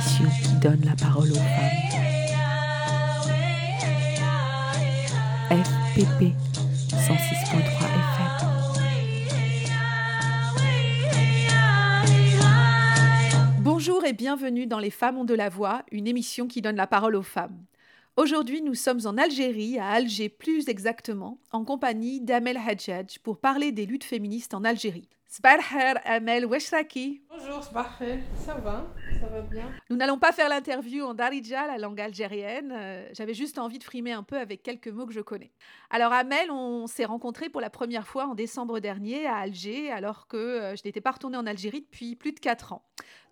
qui donne la parole aux femmes. FPP 106.3 FM. Bonjour et bienvenue dans Les femmes ont de la voix, une émission qui donne la parole aux femmes. Aujourd'hui, nous sommes en Algérie, à Alger plus exactement, en compagnie d'Amel Hadjadj pour parler des luttes féministes en Algérie. Amel, Weshraki. Bonjour, ça va? Ça va bien? Nous n'allons pas faire l'interview en Darija, la langue algérienne. Euh, J'avais juste envie de frimer un peu avec quelques mots que je connais. Alors, Amel, on s'est rencontrés pour la première fois en décembre dernier à Alger, alors que euh, je n'étais pas retournée en Algérie depuis plus de 4 ans.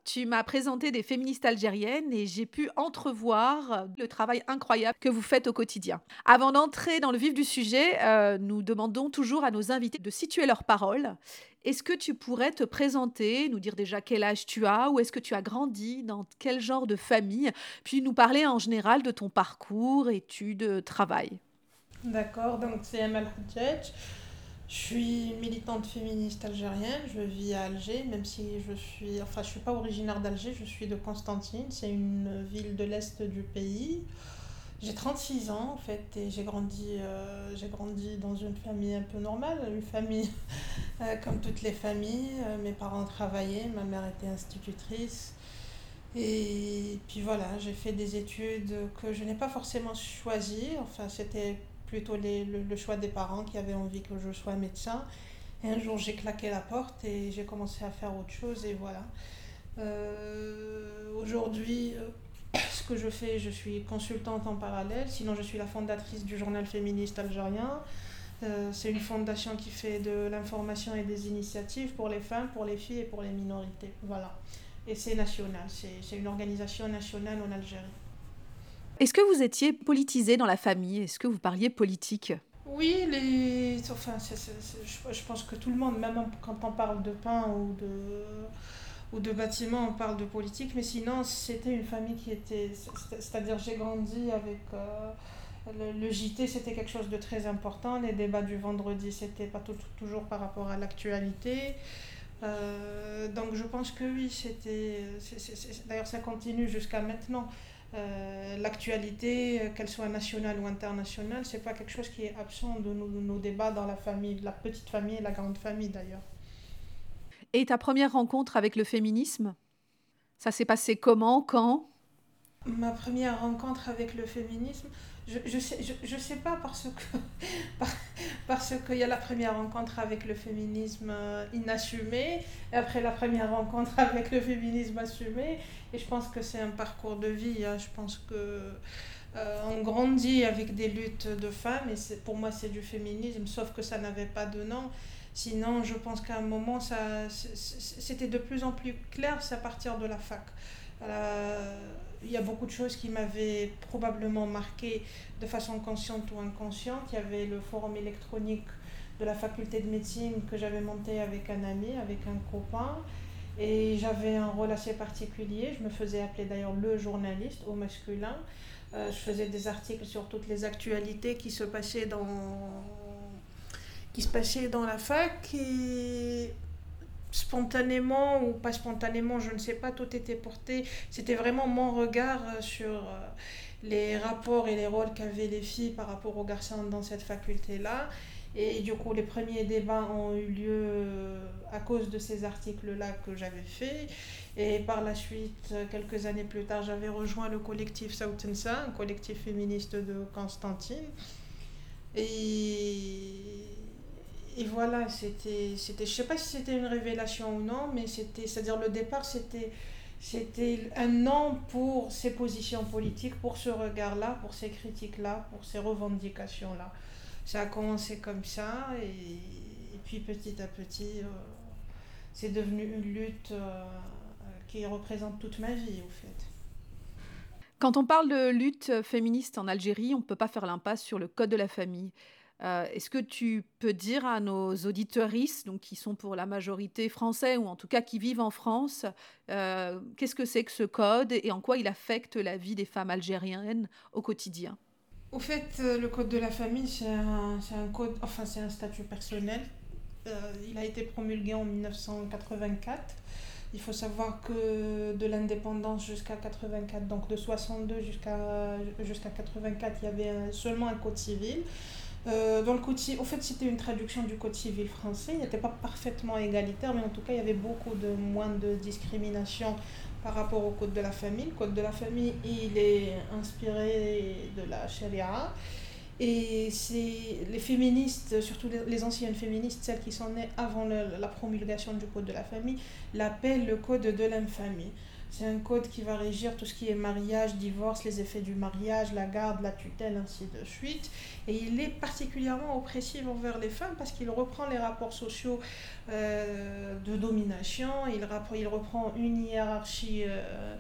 Tu m'as présenté des féministes algériennes et j'ai pu entrevoir le travail incroyable que vous faites au quotidien. Avant d'entrer dans le vif du sujet, euh, nous demandons toujours à nos invités de situer leurs paroles. Est-ce que tu pourrais te présenter, nous dire déjà quel âge tu as, où est-ce que tu as grandi, dans quel genre de famille, puis nous parler en général de ton parcours, études, travail? D'accord, donc c'est Amal Hadjadj. Je suis militante féministe algérienne, je vis à Alger, même si je suis, enfin je suis pas originaire d'Alger, je suis de Constantine, c'est une ville de l'est du pays. J'ai 36 ans en fait et j'ai grandi, euh, grandi dans une famille un peu normale, une famille euh, comme toutes les familles. Euh, mes parents travaillaient, ma mère était institutrice. Et puis voilà, j'ai fait des études que je n'ai pas forcément choisies, enfin c'était plutôt le, choix des parents qui avaient envie que je sois médecin. Et un jour, j'ai claqué la porte et j'ai commencé à faire autre chose et voilà. Euh, Aujourd'hui, euh, ce que je fais, je suis consultante en parallèle. Sinon, je suis la fondatrice du journal féministe algérien. Euh, C'est une fondation qui fait de l'information et des initiatives pour les femmes, pour les filles et pour les minorités. Voilà. Et c'est national, c'est une organisation nationale en Algérie. Est-ce que vous étiez politisé dans la famille? Est-ce que vous parliez politique? Oui, les... enfin, je pense que tout le monde, même quand on parle de pain ou de, ou de bâtiment, on parle de politique, mais sinon, c'était une famille qui était... C'est-à-dire, j'ai grandi avec... Euh, le, JT, c'était quelque chose de très important. Les débats du vendredi, c'était pas toujours par rapport à l'actualité. Euh, donc, je pense que oui, c'était... D'ailleurs, ça continue jusqu'à maintenant. Euh, l'actualité, euh, qu'elle soit nationale ou internationale, c'est pas quelque chose qui est absent de nos, de nos, débats dans la famille, la petite famille et la grande famille d'ailleurs. Et ta première rencontre avec le féminisme Ça s'est passé comment Quand? Ma première rencontre avec le féminisme, je, je, sais, je, je sais pas parce que parce qu'il y a la première rencontre avec le féminisme inassumé, et après la première rencontre avec le féminisme assumé, et je pense que c'est un parcours de vie. Hein. Je pense que euh, on grandit avec des luttes de femmes, et pour moi c'est du féminisme, sauf que ça n'avait pas de nom. Sinon, je pense qu'à un moment, ça, c'était de plus en plus clair, c'est à partir de la fac. Euh, il y a beaucoup de choses qui m'avaient probablement marqué de façon consciente ou inconsciente. Il y avait le forum électronique de la faculté de médecine que j'avais monté avec un ami, avec un copain. Et j'avais un rôle assez particulier. Je me faisais appeler d'ailleurs le journaliste au masculin. Euh, je faisais des articles sur toutes les actualités qui se passaient dans, qui se passaient dans la fac. Et spontanément ou pas spontanément, je ne sais pas, tout était porté. C'était vraiment mon regard sur les rapports et les rôles qu'avaient les filles par rapport aux garçons dans cette faculté-là. Et du coup, les premiers débats ont eu lieu à cause de ces articles-là que j'avais faits. Et par la suite, quelques années plus tard, j'avais rejoint le collectif Sautensa, un collectif féministe de Constantine. Et et voilà, c'était, c'était, je sais pas si c'était une révélation ou non, mais c'était, c'est-à-dire le départ, c'était, c'était un non pour ces positions politiques, pour ce regard-là, pour ces critiques-là, pour ces revendications-là. Ça a commencé comme ça, et, puis petit à petit, euh, c'est devenu une lutte euh, qui représente toute ma vie, au fait. Quand on parle de lutte féministe en Algérie, on ne peut pas faire l'impasse sur le code de la famille. Euh, Est-ce que tu peux dire à nos auditeuristes, donc qui sont pour la majorité français ou en tout cas qui vivent en France, euh, qu'est-ce que c'est que ce code et en quoi il affecte la vie des femmes algériennes au quotidien? Au fait, euh, le code de la famille, c'est un, un code, enfin c'est un statut personnel. Il a été promulgué en 1984 Il faut savoir que de l'indépendance jusqu'à 84, donc de 62 jusqu'à jusqu'à 84, il y avait seulement un code civil. Euh, dans le au fait, c'était une traduction du code civil français. Il n'était pas parfaitement égalitaire, mais en tout cas, il y avait beaucoup de moins de discrimination par rapport au code de la famille. Le code de la famille, il est inspiré de la charia. Et c'est les féministes, surtout les, anciennes féministes, celles qui sont nées avant la promulgation du code de la famille, l'appellent le code de l'infamie. C'est un code qui va régir tout ce qui est mariage, divorce, les effets du mariage, la garde, la tutelle, ainsi de suite. Et il est particulièrement oppressif envers les femmes parce qu'il reprend les rapports sociaux euh, de domination, il, reprend une hiérarchie euh,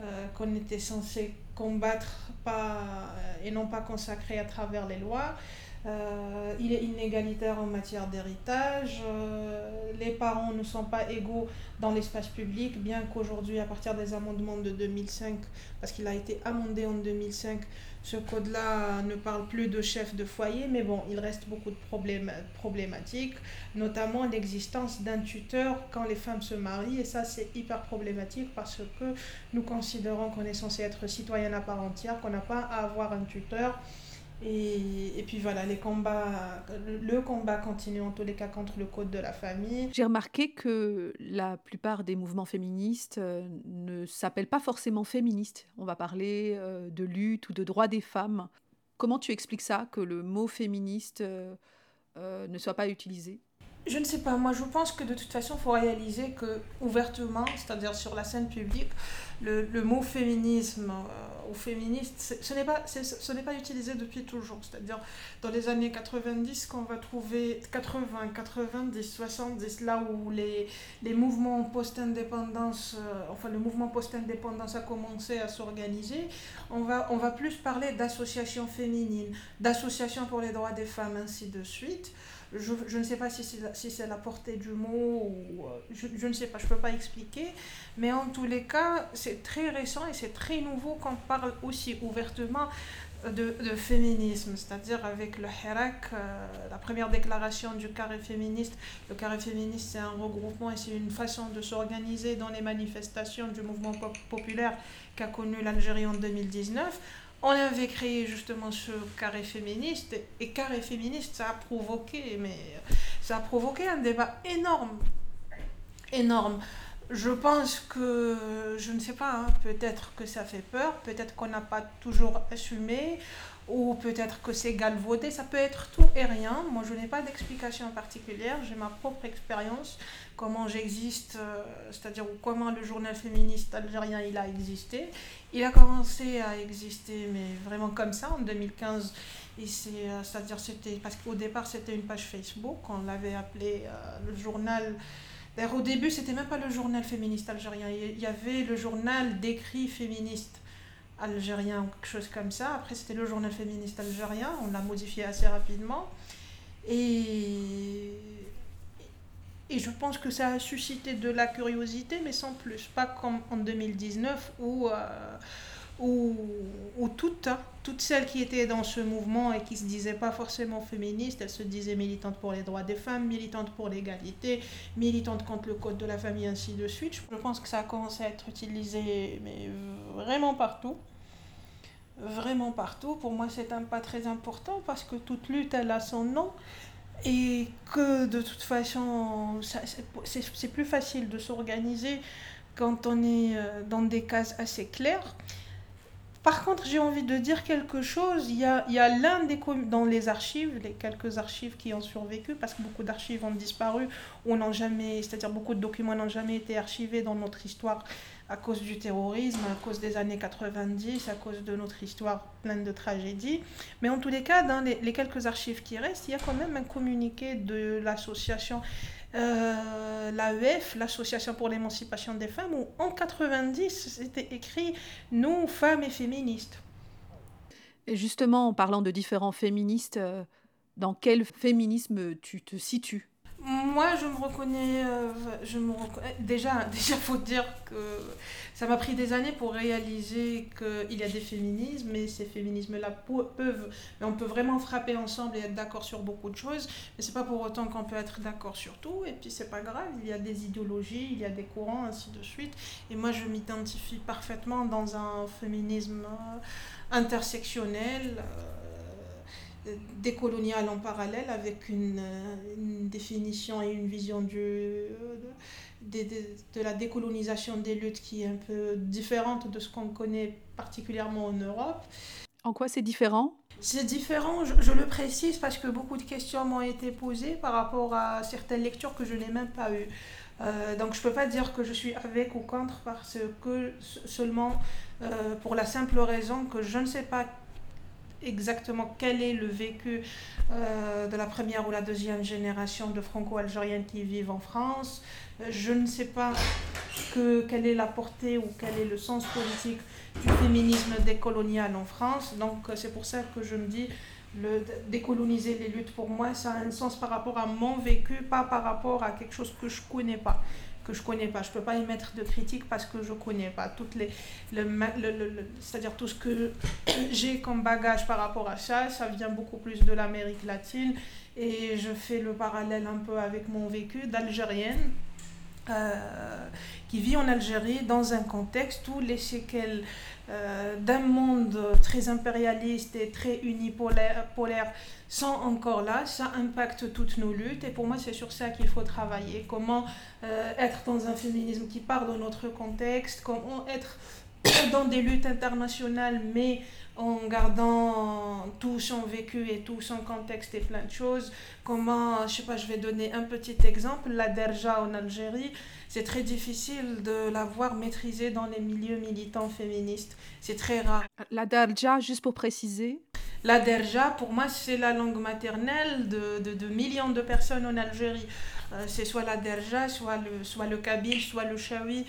euh, qu'on était censé combattre pas, et non pas consacrer à travers les lois. Euh, il est inégalitaire en matière d'héritage. Euh, les parents ne sont pas égaux dans l'espace public, bien qu'aujourd'hui, à partir des amendements de 2005, parce qu'il a été amendé en 2005, ce code-là ne parle plus de chef de foyer, mais bon, il reste beaucoup de problématiques, notamment l'existence d'un tuteur quand les femmes se marient, et ça c'est hyper problématique parce que nous considérons qu'on est censé être citoyen à part entière, qu'on n'a pas à avoir un tuteur. Et, et, puis voilà, les combats, le combat continue en tous les cas contre le code de la famille. J'ai remarqué que la plupart des mouvements féministes euh, ne s'appellent pas forcément féministes. On va parler euh, de lutte ou de droits des femmes. Comment tu expliques ça, que le mot féministe euh, ne soit pas utilisé? Je ne sais pas, moi je pense que de toute façon, il faut réaliser que ouvertement, c'est-à-dire sur la scène publique, le, mot féminisme euh, ou féministe, ce n'est pas, ce n'est pas utilisé depuis toujours. C'est-à-dire dans les années 90, qu'on va trouver 80, 90, 70, là où les, les mouvements post-indépendance, euh, enfin le mouvement post-indépendance a commencé à s'organiser, on va, on va plus parler d'associations féminines, d'associations pour les droits des femmes, ainsi de suite. Je, je, ne sais pas si c'est la, portée du mot ou euh, je, je, ne sais pas, je ne peux pas expliquer. Mais en tous les cas, c'est très récent et c'est très nouveau qu'on parle aussi ouvertement de, de féminisme, c'est-à-dire avec le Hirak, euh, la première déclaration du carré féministe. Le carré féministe, c'est un regroupement et c'est une façon de s'organiser dans les manifestations du mouvement populaire qu'a connu l'Algérie en 2019 on avait créé justement ce carré féministe et carré féministe ça a provoqué mais ça a provoqué un débat énorme. Énorme. Je pense que je ne sais pas hein, peut-être que ça fait peur peut-être qu'on n'a pas toujours assumé ou peut-être que c'est galvaudé, ça peut être tout et rien. Moi, je n'ai pas d'explication particulière, j'ai ma propre expérience, comment j'existe, euh, c'est-à-dire comment le journal féministe algérien il a existé. Il a commencé à exister, mais vraiment comme ça, en 2015. Et c'est, euh, c'est-à-dire c'était parce qu'au départ c'était une page Facebook, on l'avait appelé euh, le journal. D'ailleurs, au début, c'était même pas le journal féministe algérien. Il y avait le journal d'écrit féministe algérien ou quelque chose comme ça. Après, c'était le journal féministe algérien. On l'a modifié assez rapidement. Et, et je pense que ça a suscité de la curiosité, mais sans plus. Pas comme en 2019 où, euh, où, où toutes, hein, toutes celles qui étaient dans ce mouvement et qui ne se disaient pas forcément féministes, elles se disaient militantes pour les droits des femmes, militantes pour l'égalité, militantes contre le code de la famille, ainsi de suite. Je pense que ça a commencé à être utilisé mais vraiment partout. Vraiment partout. Pour moi, c'est un pas très important parce que toute lutte, elle a son nom et que de toute façon, c'est plus facile de s'organiser quand on est euh, dans des cases assez claires. Par contre, j'ai envie de dire quelque chose. Il y a, a l'un des dans les archives, les quelques archives qui ont survécu, parce que beaucoup d'archives ont disparu n'ont jamais, c'est-à-dire beaucoup de documents n'ont jamais été archivés dans notre histoire à cause du terrorisme, à cause des années 90, à cause de notre histoire pleine de tragédies. Mais en tous les cas, dans les, quelques archives qui restent, il y a quand même un communiqué de l'association euh, l'AEF, l'Association pour l'émancipation des femmes, où en 90, c'était écrit Nous, femmes et féministes. Et justement, en parlant de différents féministes, euh, dans quel féminisme tu te situes? Moi, je me reconnais, euh, je me déjà, déjà faut dire que ça m'a pris des années pour réaliser qu'il y a des féminismes, et ces féminismes-là peuvent, on peut vraiment frapper ensemble et être d'accord sur beaucoup de choses, mais c'est pas pour autant qu'on peut être d'accord sur tout, et puis c'est pas grave, il y a des idéologies, il y a des courants, ainsi de suite, et moi je m'identifie parfaitement dans un féminisme euh, intersectionnel. Euh, décolonial en parallèle avec une, une, définition et une vision du, de, de, de, la décolonisation des luttes qui est un peu différente de ce qu'on connaît particulièrement en Europe. En quoi c'est différent? C'est différent, je, je, le précise parce que beaucoup de questions m'ont été posées par rapport à certaines lectures que je n'ai même pas eues. Euh, donc je ne peux pas dire que je suis avec ou contre parce que seulement euh, pour la simple raison que je ne sais pas exactement quel est le vécu euh, de la première ou la deuxième génération de franco-algériennes qui vivent en France. Euh, je ne sais pas que, quelle est la portée ou quel est le sens politique du féminisme décolonial en France. Donc euh, c'est pour ça que je me dis, le, décoloniser les luttes pour moi, ça a un sens par rapport à mon vécu, pas par rapport à quelque chose que je ne connais pas que je connais pas. Je peux pas émettre de critiques parce que je connais pas toutes les, le, le, c'est-à-dire tout ce que j'ai comme bagage par rapport à ça, ça vient beaucoup plus de l'Amérique latine et je fais le parallèle un peu avec mon vécu d'Algérienne. Euh, qui vit en Algérie dans un contexte où les séquelles euh, d'un monde très impérialiste et très unipolaire polaire sont encore là, ça impacte toutes nos luttes et pour moi c'est sur ça qu'il faut travailler. Comment euh, être dans un féminisme qui part de notre contexte, comment être dans des luttes internationales mais en gardant tout son vécu et tout son contexte et plein de choses. Comment, je sais pas, je vais donner un petit exemple, la Derja en Algérie, c'est très difficile de la voir maîtrisée dans les milieux militants féministes. C'est très rare. La Derja, juste pour préciser La Derja, pour moi, c'est la langue maternelle de, de, de, millions de personnes en Algérie. Euh, c'est soit la Derja, soit le, soit le Kabyle, soit le Chawi.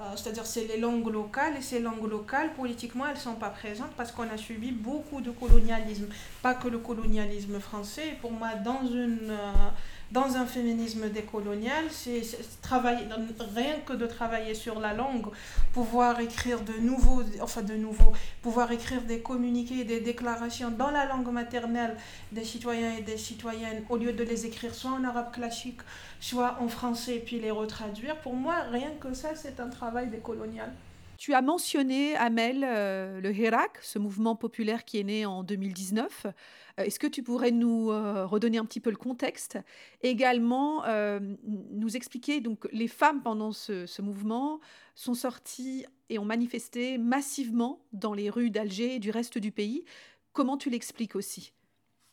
Euh, c'est-à-dire c'est les langues locales et ces langues locales politiquement elles sont pas présentes parce qu'on a subi beaucoup de colonialisme. Pas que le colonialisme français. Pour moi dans une euh, dans un féminisme décolonial, c'est travailler, rien que de travailler sur la langue, pouvoir écrire de nouveaux, enfin de nouveaux, pouvoir écrire des communiqués, des déclarations dans la langue maternelle des citoyens et des citoyennes, au lieu de les écrire soit en arabe classique, soit en français, puis les retraduire, pour moi, rien que ça, c'est un travail décolonial. Tu as mentionné, Amel, euh, le Hirak, ce mouvement populaire qui est né en 2019. Euh, est-ce que tu pourrais nous euh, redonner un petit peu le contexte? Également, euh, nous expliquer, donc les femmes pendant ce, mouvement sont sorties et ont manifesté massivement dans les rues d'Alger et du reste du pays. Comment tu l'expliques aussi?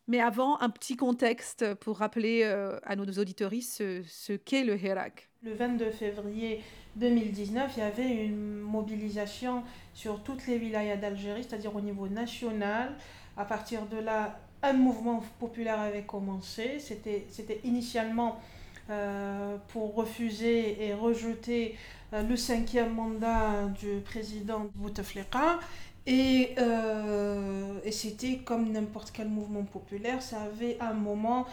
Mais avant, un petit contexte pour rappeler à nos auditories ce, ce qu'est le Hirak. Le 22 février 2019, il y avait une mobilisation sur toutes les wilayas d'Algérie, c'est-à-dire au niveau national. À partir de là, un mouvement populaire avait commencé. C'était initialement euh, pour refuser et rejeter euh, le cinquième mandat du président Bouteflika. Et, euh, et c'était comme n'importe quel mouvement populaire, ça avait un moment,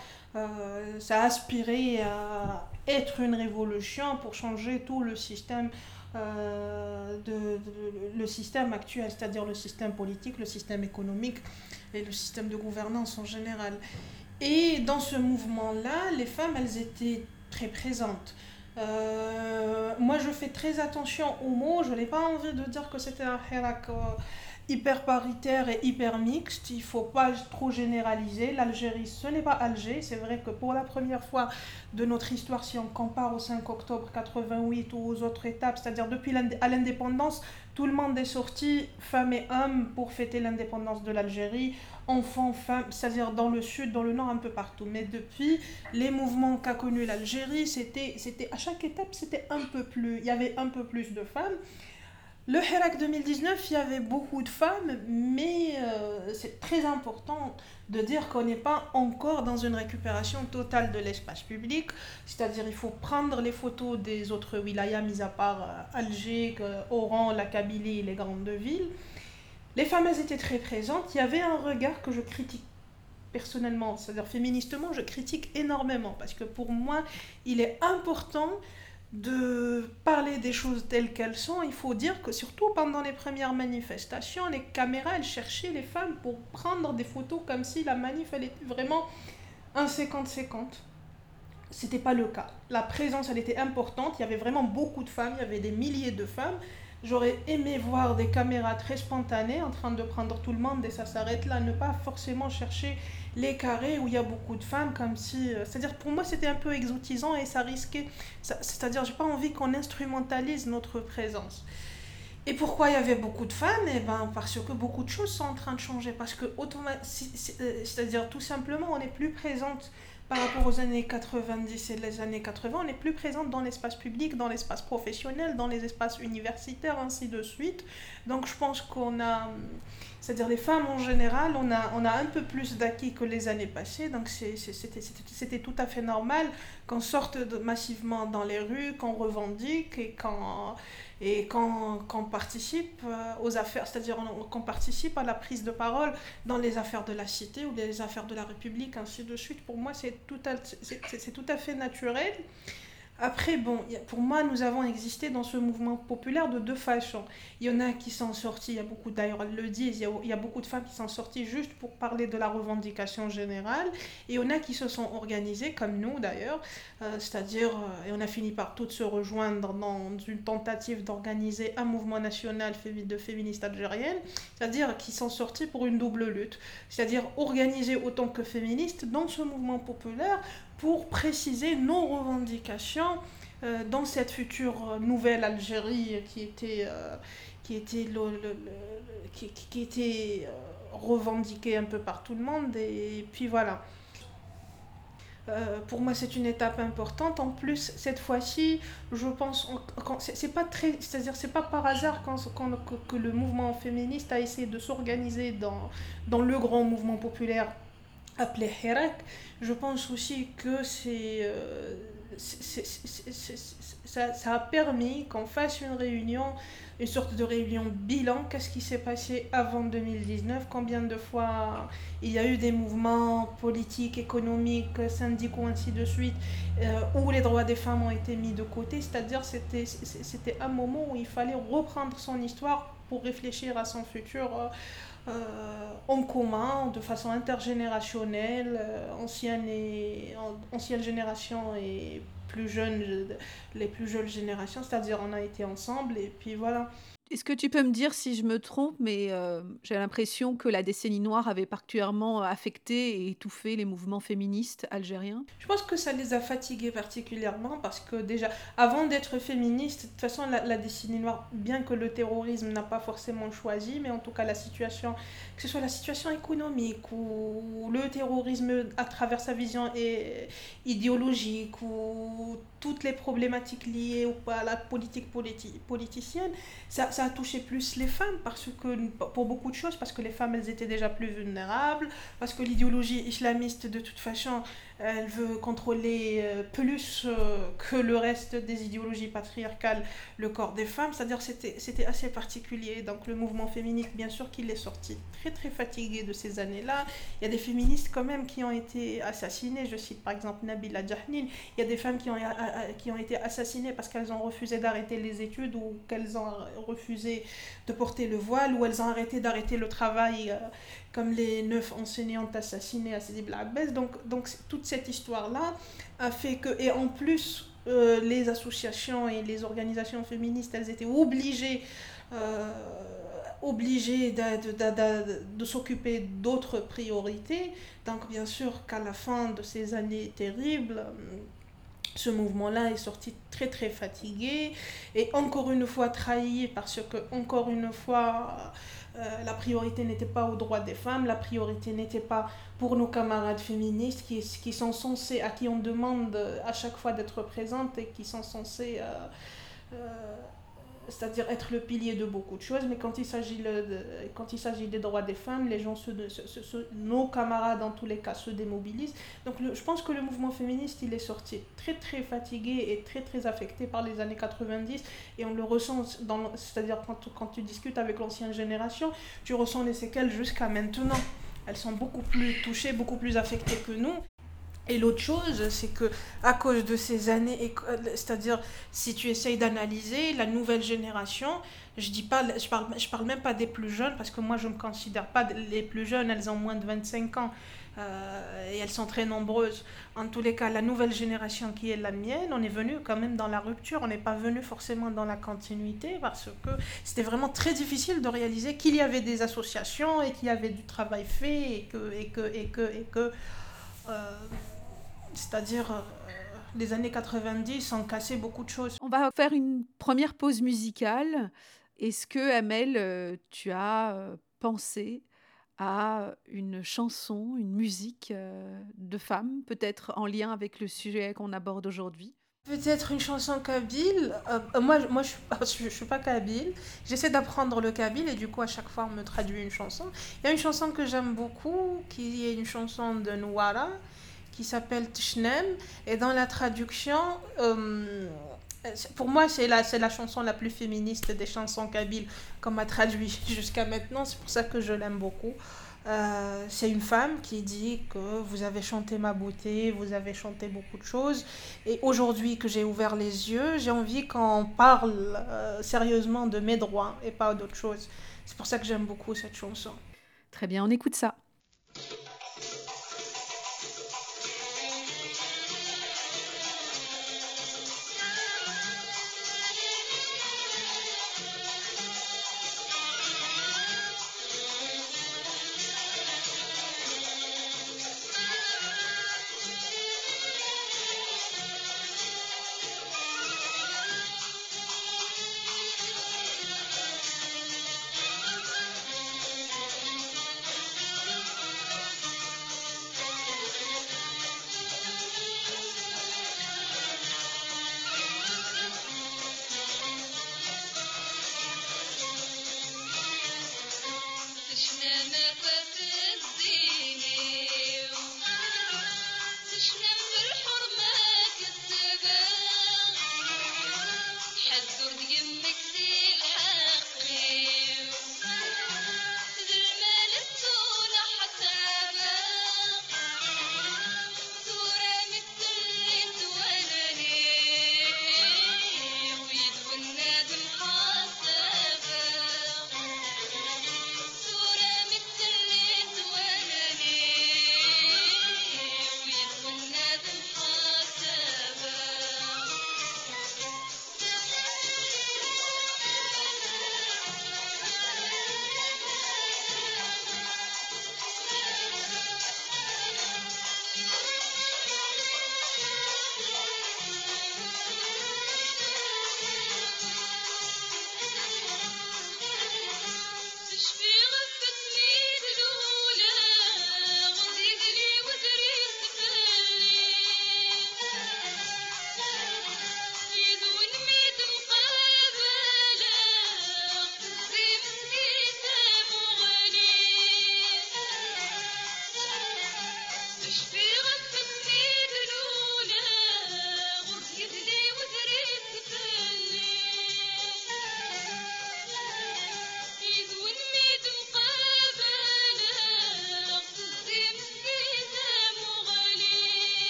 ça aspirait à être une révolution pour changer tout le système, de, le système actuel, c'est-à-dire le système politique, le système économique et le système de gouvernance en général. Et dans ce mouvement-là, les femmes, elles étaient très présentes. Euh, moi, je fais très attention aux mots. Je n'ai pas envie de dire que c'était un hirak hyper paritaire et hyper mixte. Il faut pas trop généraliser. L'Algérie, ce n'est pas Alger. C'est vrai que pour la première fois de notre histoire, si on compare au 5 octobre 88 ou aux autres étapes, c'est-à-dire depuis l'indépendance, tout le monde est sorti, femmes et hommes, pour fêter l'indépendance de l'Algérie, enfants, femmes, c'est-à-dire dans le sud, dans le nord, un peu partout. Mais depuis les mouvements qu'a connus l'Algérie, c'était, c'était à chaque étape, c'était un peu plus, il y avait un peu plus de femmes. Le Hirak 2019, il y avait beaucoup de femmes, mais euh, c'est très important de dire qu'on n'est pas encore dans une récupération totale de l'espace public. C'est-à-dire il faut prendre les photos des autres wilayas, mis à part euh, Alger, Oran, la Kabylie les grandes villes. Les femmes elles étaient très présentes. Il y avait un regard que je critique personnellement, c'est-à-dire féministement, je critique énormément parce que pour moi, il est important de parler des choses telles qu'elles sont. Il faut dire que surtout pendant les premières manifestations, les caméras, elles cherchaient les femmes pour prendre des photos comme si la manif, elle était vraiment un 50-50. C'était pas le cas. La présence, elle était importante. Il y avait vraiment beaucoup de femmes. Il y avait des milliers de femmes. J'aurais aimé voir des caméras très spontanées en train de prendre tout le monde et ça s'arrête là. Ne pas forcément chercher les carrés où il y a beaucoup de femmes comme si... Euh, c'est-à-dire pour moi c'était un peu exotisant et ça risquait... C'est-à-dire j'ai pas envie qu'on instrumentalise notre présence. Et pourquoi il y avait beaucoup de femmes? Eh ben parce que beaucoup de choses sont en train de changer. Parce que euh, c'est-à-dire tout simplement on est plus présente par rapport aux années 90 et les années 80, on est plus présente dans l'espace public, dans l'espace professionnel, dans les espaces universitaires, ainsi de suite. Donc je pense qu'on a, c'est-à-dire les femmes en général, on a, on a un peu plus d'acquis que les années passées. Donc c'était tout à fait normal qu'on sorte massivement dans les rues, qu'on revendique et qu'on et qu'on participe euh, aux affaires, c'est-à-dire qu'on participe à la prise de parole dans les affaires de la cité ou les affaires de la République, ainsi de suite. Pour moi, c'est tout, tout à fait naturel. Après, bon, pour moi, nous avons existé dans ce mouvement populaire de deux façons. Il y en a qui sont sortis, il y a beaucoup, d'ailleurs, elles le disent, il y, a, beaucoup de femmes qui sont sorties juste pour parler de la revendication générale. Et il y en a qui se sont organisées, comme nous d'ailleurs, euh, c'est-à-dire, euh, et on a fini par toutes se rejoindre dans une tentative d'organiser un mouvement national de féministes algériennes, c'est-à-dire qui sont sortis pour une double lutte, c'est-à-dire organiser autant que féministes dans ce mouvement populaire pour préciser nos revendications euh, dans cette future nouvelle Algérie qui était, euh, qui était, le, qui, qui, était euh, revendiquée un peu par tout le monde. Et puis voilà. pour moi, c'est une étape importante. En plus, cette fois-ci, je pense, c'est pas très, c'est-à-dire, c'est pas par hasard quand, que, que, le mouvement féministe a essayé de s'organiser dans, dans le grand mouvement populaire appelé Hirak, je pense aussi que euh, ça, ça, a permis qu'on fasse une réunion, une sorte de réunion bilan. Qu'est-ce qui s'est passé avant 2019 Combien de fois il y a eu des mouvements politiques, économiques, syndicaux, ainsi de suite, euh, où les droits des femmes ont été mis de côté? C'est-à-dire c'était c'était un moment où il fallait reprendre son histoire pour réfléchir à son futur. Euh, en commun, de façon intergénérationnelle, euh, ancienne, et, ancienne génération et plus jeune, les plus jeunes générations, c'est-à-dire on a été ensemble et puis voilà. Est-ce que tu peux me dire si je me trompe, mais euh, j'ai l'impression que la décennie noire avait particulièrement affecté et étouffé les mouvements féministes algériens? Je pense que ça les a fatigués particulièrement parce que déjà, avant d'être féministe, de toute façon, la, décennie noire, bien que le terrorisme n'a pas forcément choisi, mais en tout cas la situation, que ce soit la situation économique ou le terrorisme à travers sa vision idéologique ou toutes les problématiques liées à la politique politicienne, ça, ça, a touché plus les femmes parce que, pour beaucoup de choses, parce que les femmes, elles étaient déjà plus vulnérables, parce que l'idéologie islamiste, de toute façon, elle veut contrôler euh, plus euh, que le reste des idéologies patriarcales le corps des femmes, c'est-à-dire c'était c'était assez particulier. Donc le mouvement féministe, bien sûr qu'il est sorti très très fatigué de ces années-là. Il y a des féministes quand même qui ont été assassinées, je cite par exemple Nabila Jahnin, il y a des femmes qui ont, qui ont été assassinées parce qu'elles ont refusé d'arrêter les études ou qu'elles ont refusé de porter le voile ou elles ont arrêté d'arrêter le travail euh, comme les neuf enseignantes assassinées à Sidi Blackbest. Donc, donc cette histoire-là a fait que, et en plus, euh, les associations et les organisations féministes, elles étaient obligées, euh, obligées de, s'occuper d'autres priorités. Donc bien sûr qu'à la fin de ces années terribles, ce mouvement-là est sorti très très fatigué et encore une fois trahi parce que encore une fois euh, la priorité n'était pas aux droits des femmes, la priorité n'était pas pour nos camarades féministes qui, sont censés, à qui on demande à chaque fois d'être présentes et qui sont censés euh, euh, c'est-à-dire être le pilier de beaucoup de choses, mais quand il s'agit des droits des femmes, les gens nos camarades dans tous les cas se démobilisent. Donc je pense que le mouvement féministe il est sorti très très fatigué et très très affecté par les années 90 et on le ressent c'est-à-dire quand tu discutes avec l'ancienne génération, tu ressens les séquelles jusqu'à maintenant elles sont beaucoup plus touchées, beaucoup plus affectées que nous. Et l'autre chose, c'est que à cause de ces années, c'est-à-dire si tu essayes d'analyser la nouvelle génération, je dis pas, je parle, même pas des plus jeunes parce que moi je me considère pas les plus jeunes, elles ont moins de 25 ans euh, et elles sont très nombreuses. En tous les cas, la nouvelle génération qui est la mienne, on est venu quand même dans la rupture, on n'est pas venu forcément dans la continuité parce que c'était vraiment très difficile de réaliser qu'il y avait des associations et qu'il y avait du travail fait et que et que et que et que euh, c'est-à-dire, euh, les années 90 ont cassé beaucoup de choses. On va faire une première pause musicale. Est-ce que, Amel, tu as pensé à une chanson, une musique de femme, peut-être en lien avec le sujet qu'on aborde aujourd'hui Peut-être une chanson kabyle. moi, moi je ne suis, pas kabyle. J'essaie d'apprendre le kabyle et du coup, à chaque fois, on me traduit une chanson. Il y a une chanson que j'aime beaucoup, qui est une chanson de Nouara, qui s'appelle Tishnem. Et dans la traduction, euh, pour moi, c'est la, la chanson la plus féministe des chansons kabyles qu'on m'a traduit jusqu'à maintenant. C'est pour ça que je l'aime beaucoup. Euh, c'est une femme qui dit que vous avez chanté ma beauté, vous avez chanté beaucoup de choses. Et aujourd'hui que j'ai ouvert les yeux, j'ai envie qu'on parle euh, sérieusement de mes droits et pas d'autre chose. C'est pour ça que j'aime beaucoup cette chanson. Très bien, on écoute ça.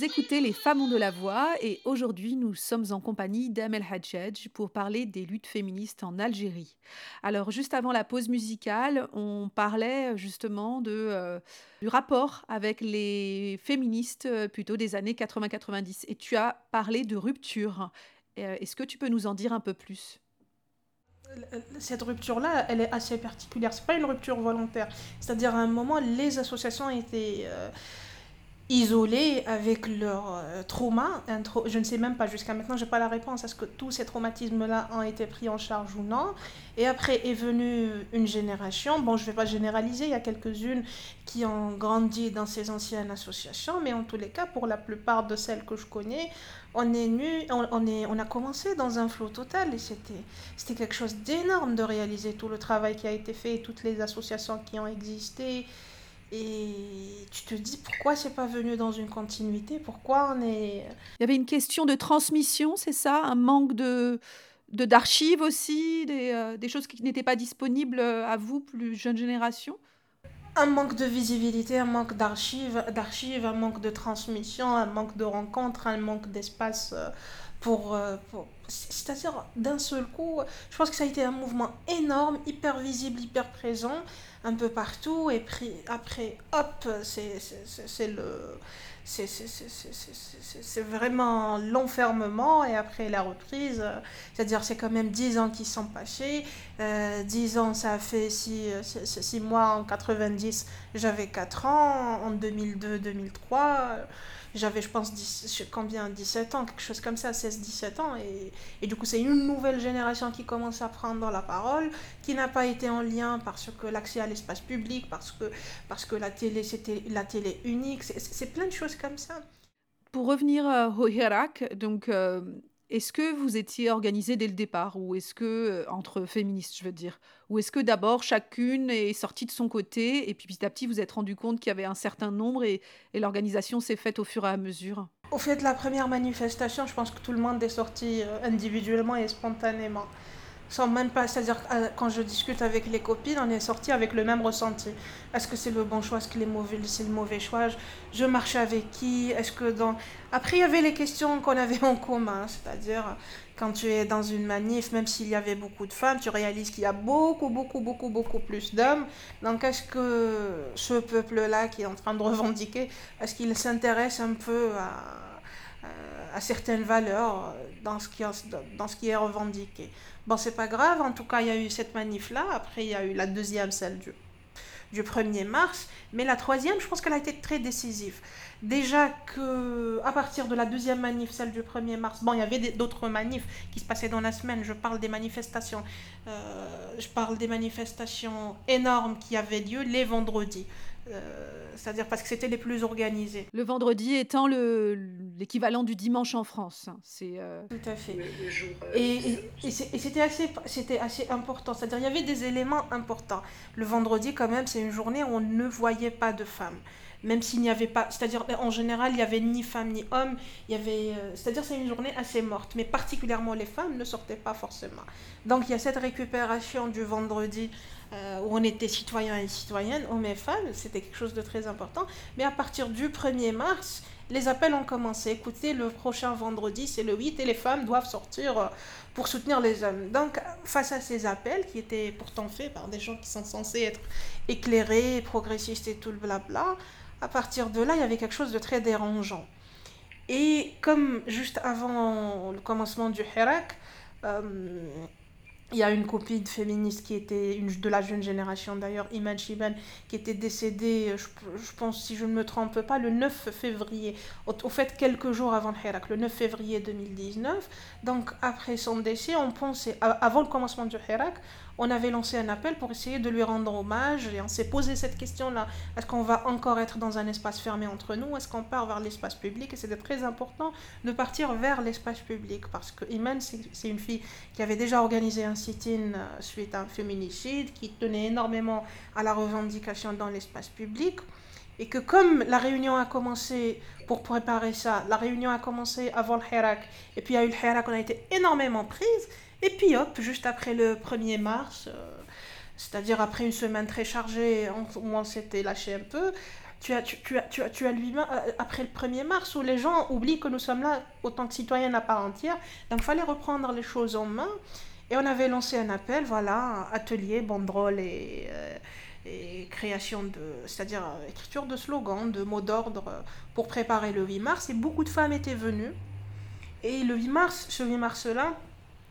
Vous écoutez Les Femmes ont de la voix et aujourd'hui nous sommes en compagnie d'Amel Hadjadj pour parler des luttes féministes en Algérie. Alors juste avant la pause musicale, on parlait justement euh, du rapport avec les féministes euh, plutôt des années 80-90 et tu as parlé de rupture. Euh, Est-ce que tu peux nous en dire un peu plus? Cette rupture-là, elle est assez particulière. C'est pas une rupture volontaire. C'est-à-dire, à un moment, les associations étaient isolés avec leur euh, trauma. Je ne sais même pas, jusqu'à maintenant, je n'ai pas la réponse. Est-ce que tous ces traumatismes-là ont été pris en charge ou non? Et après est venue une génération. Bon, je ne vais pas généraliser, il y a quelques-unes qui ont grandi dans ces anciennes associations, mais en tous les cas, pour la plupart de celles que je connais, on est nu, on, on est, on a commencé dans un flot total et c'était, c'était quelque chose d'énorme de réaliser tout le travail qui a été fait, toutes les associations qui ont existé. Et tu te dis pourquoi c'est pas venu dans une continuité, pourquoi on est... Il y avait une question de transmission, c'est ça? Un manque de de- d'archives aussi, des, euh, des choses qui n'étaient pas disponibles euh, à vous, plus jeune génération? Un manque de visibilité, un manque d'archives, d'archives, un manque de transmission, un manque de rencontres, un manque d'espace euh, pour, euh, pour... C'est-à-dire, d'un seul coup, je pense que ça a été un mouvement énorme, hyper visible, hyper présent, un peu partout, et puis après, hop, c'est le... C'est vraiment l'enfermement et après la reprise. euh, C'est-à-dire, c'est quand même 10 ans qui sont passés. Euh, 10 ans, ça a fait 6 mois en 90, j'avais 4 ans. En 2002-2003, euh, j'avais, je pense, 10 je sais combien, 17 ans, quelque chose comme ça, 16-17 ans. Et, et du coup, c'est une nouvelle génération qui commence à prendre la parole, qui n'a pas été en lien parce que l'accès à l'espace public, parce que, parce que la télé, c'était la télé unique. C'est plein de choses comme ça. Pour revenir euh, au Hirak, donc, euh, est-ce que vous étiez organisé dès le départ ou est-ce que, euh, entre féministes, je veux dire, ou est-ce que d'abord chacune est sortie de son côté et puis petit à petit vous êtes rendu compte qu'il y avait un certain nombre et, l'organisation s'est faite au fur et à mesure? Au fait de la première manifestation, je pense que tout le monde est sorti euh, individuellement et spontanément. Sans même pas, c'est-à-dire euh, quand je discute avec les copines, on est sorti avec le même ressenti. Est-ce que c'est le bon choix, est-ce que c'est le mauvais choix? Je je marche avec qui? Est-ce que dans... Après, il y avait les questions qu'on avait en commun, c'est-à-dire quand tu es dans une manif, même s'il y avait beaucoup de femmes, tu réalises qu'il y a beaucoup, beaucoup, beaucoup, beaucoup plus d'hommes. Donc, est-ce que ce peuple-là qui est en train de revendiquer, est-ce qu'il s'intéresse un peu à, certaines valeurs dans ce qui est revendiqué? Bon, c'est pas grave, en tout cas, il y a eu cette manif-là. Après, il y a eu la deuxième, celle du, du 1er mars. Mais la troisième, je pense qu'elle a été très décisive. Déjà que, à partir de la deuxième manif, celle du 1er mars, bon, il y avait d'autres manifs qui se passaient dans la semaine. Je parle des manifestations. euh, je parle des manifestations énormes qui avaient lieu les vendredis. Euh, C'est-à-dire parce que c'était les plus organisés. Le vendredi étant le, l'équivalent du dimanche en France. hein. C'est, euh, Tout à fait. Le, le jour. euh, Et, officiel et- aussi. et c'est- et c'était assez, c'était assez important. C'est-à-dire, il y avait des éléments importants. Le vendredi, quand même, c'est une journée où on ne voyait pas de femmes. Même s'il n'y avait pas. C'est-à-dire, en général, il n'y avait ni femmes ni hommes. Il y avait. euh, C'est-à-dire, c'est une journée assez morte. Mais particulièrement, les femmes ne sortaient pas forcément. Donc, il y a cette récupération du vendredi euh, où on était citoyens et citoyennes, hommes et femmes. C'était quelque chose de très important. Mais à partir du 1er mars, les appels ont commencé. Écoutez, le prochain vendredi, c'est le 8 et les femmes doivent sortir euh, pour soutenir les hommes. Donc, face à ces appels, qui étaient pourtant faits par des gens qui sont censés être éclairés, progressistes et tout le blabla, à partir de là, il y avait quelque chose de très dérangeant. Et comme juste avant le commencement du Hirak, euh, il y a une copine féministe qui était une, de la jeune génération d'ailleurs, Iman Shiban, qui était décédée, je, je pense si je ne me trompe pas, le 9 février, au, au fait quelques jours avant le Hirak, le 9 février 2019. Donc après son décès, on pensait, avant le commencement du Hirak, on avait lancé un appel pour essayer de lui rendre hommage et on s'est posé cette question-là. Est-ce qu'on va encore être dans un espace fermé entre nous? Est-ce qu'on part vers l'espace public? Et c'était très important de partir vers l'espace public parce que Iman, c'est une fille qui avait déjà organisé un sit-in euh, suite à un féminicide, qui tenait énormément à la revendication dans l'espace public. Et que comme la réunion a commencé pour préparer ça, la réunion a commencé avant le Hirak, et puis il y a eu le Hirak, on a été énormément prise. Et puis hop, juste après le 1er mars, euh, c'est-à-dire après une semaine très chargée, où on s'était lâché un peu, tu as, tu, tu as, tu as, as lui après le 1er mars où les gens oublient que nous sommes là autant que citoyens à part entière. Donc il fallait reprendre les choses en main. Et on avait lancé un appel, voilà, atelier, banderole et, et création de, c'est-à-dire écriture de slogans, de mots d'ordre pour préparer le 8 mars. Et beaucoup de femmes étaient venues. Et le 8 mars, ce 8 mars-là,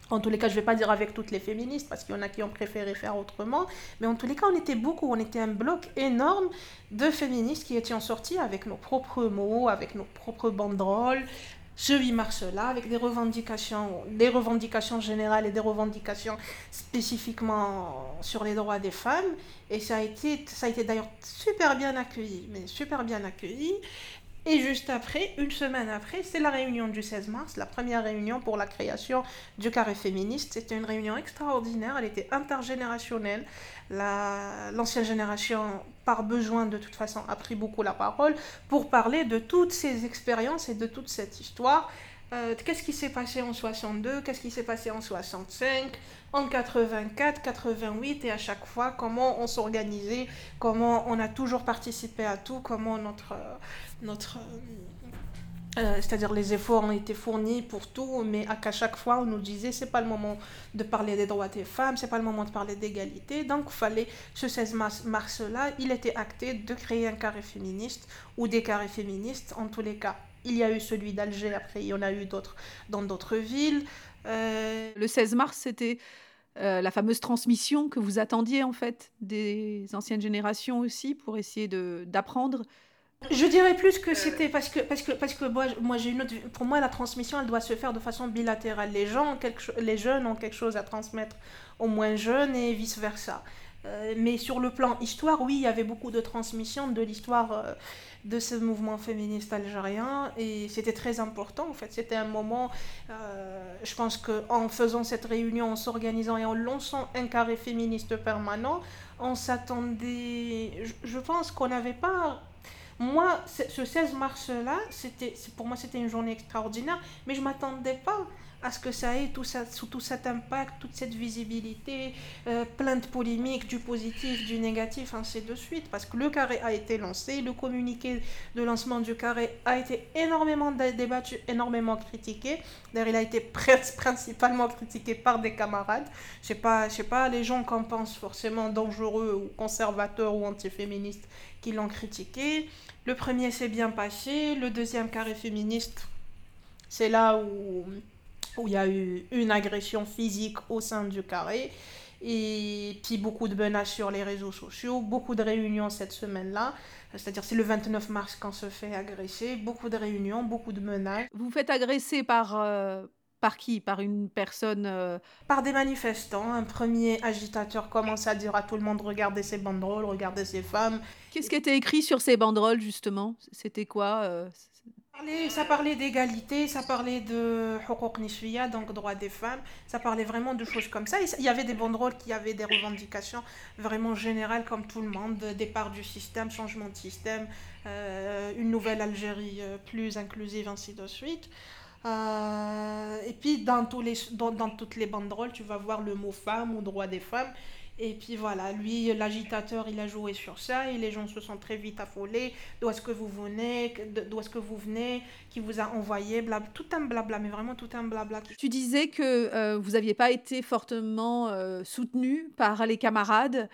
en tous les cas, je ne vais pas dire avec toutes les féministes, parce qu'il y en a qui ont préféré faire autrement, mais en tous les cas, on était beaucoup, on était un bloc énorme de féministes qui étaient sortis avec nos propres mots, avec nos propres banderoles, ce 8 mars-là, avec des revendications, des revendications générales et des revendications spécifiquement sur les droits des femmes. Et ça a été, ça a été d'ailleurs super bien accueilli, mais super bien accueilli. Et juste après, une semaine après, c'est la réunion du 16 mars, la première réunion pour la création du carré féministe. C'était une réunion extraordinaire, elle était intergénérationnelle. L'ancienne génération, par besoin de toute façon, a pris beaucoup la parole pour parler de toutes ces expériences et de toute cette histoire. Euh, qu'est-ce qui s'est passé en 62, qu'est-ce qui s'est passé en 65, en 84, 88 et à chaque fois comment on s'organisait, comment on a toujours participé à tout, comment notre, notre euh, c'est-à-dire les efforts ont été fournis pour tout, mais à chaque fois on nous disait c'est pas le moment de parler des droits des femmes, c'est pas le moment de parler d'égalité. Donc fallait ce 16 mars là, il était acté de créer un carré féministe ou des carrés féministes en tous les cas. Il y a eu celui d'Alger, après il y en a eu d'autres dans d'autres villes. Euh, le 16 mars, c'était euh, la fameuse transmission que vous attendiez en fait des anciennes générations aussi pour essayer d'apprendre. Je dirais plus que c'était parce que parce que parce que moi, moi j'ai une autre pour moi la transmission elle doit se faire de façon bilatérale. Les gens quelque, les jeunes ont quelque chose à transmettre aux moins jeunes et vice versa. Euh, mais sur le plan histoire, oui, il y avait beaucoup de transmission de l'histoire de ce mouvement féministe algérien et c'était très important en fait c'était un moment euh, je pense que en faisant cette réunion en s'organisant et en lançant un carré féministe permanent on s'attendait je, pense qu'on n'avait pas moi ce 16 mars là c'était pour moi c'était une journée extraordinaire mais je m'attendais pas à ce que ça ait tout, ça, tout cet impact, toute cette visibilité, euh, plein de polémiques, du positif, du négatif, ainsi de suite. Parce que le carré a été lancé, le communiqué de lancement du carré a été énormément débattu, énormément critiqué. D'ailleurs, il a été principalement critiqué par des camarades. Je je sais pas les gens qu'on pense forcément dangereux ou conservateurs ou antiféministes qui l'ont critiqué. Le premier s'est bien passé, le deuxième carré féministe, c'est là où où il y a eu une agression physique au sein du carré. Et puis beaucoup de menaces sur les réseaux sociaux, beaucoup de réunions cette semaine-là. C'est-à-dire c'est le 29 mars qu'on se fait agresser, beaucoup de réunions, beaucoup de menaces. Vous faites agresser par, euh, par qui? Par une personne euh, Par des manifestants. Un premier agitateur commence à dire à tout le monde regardez ces banderoles, regardez ces femmes. Qu'est-ce qui était écrit sur ces banderoles justement? C'était quoi euh, ça parlait d'égalité, ça parlait de donc droit des femmes, ça parlait vraiment de choses comme ça. Il y avait des banderoles qui avaient des revendications vraiment générales comme tout le monde, départ du système, changement de système, euh, une nouvelle Algérie plus inclusive, ainsi de suite. Euh, et puis dans, toutes les banderoles, tu vas voir le mot femme ou droit des femmes. Et puis voilà, lui, l'agitateur, il a joué sur ça et les gens se sont très vite affolés. D'où est-ce que vous venez? D'où est-ce que vous venez? Qui vous a envoyé? Blabla, Tout un blabla, mais vraiment tout un blabla. Tu disais que euh, vous n'aviez pas été fortement euh, soutenu par les camarades.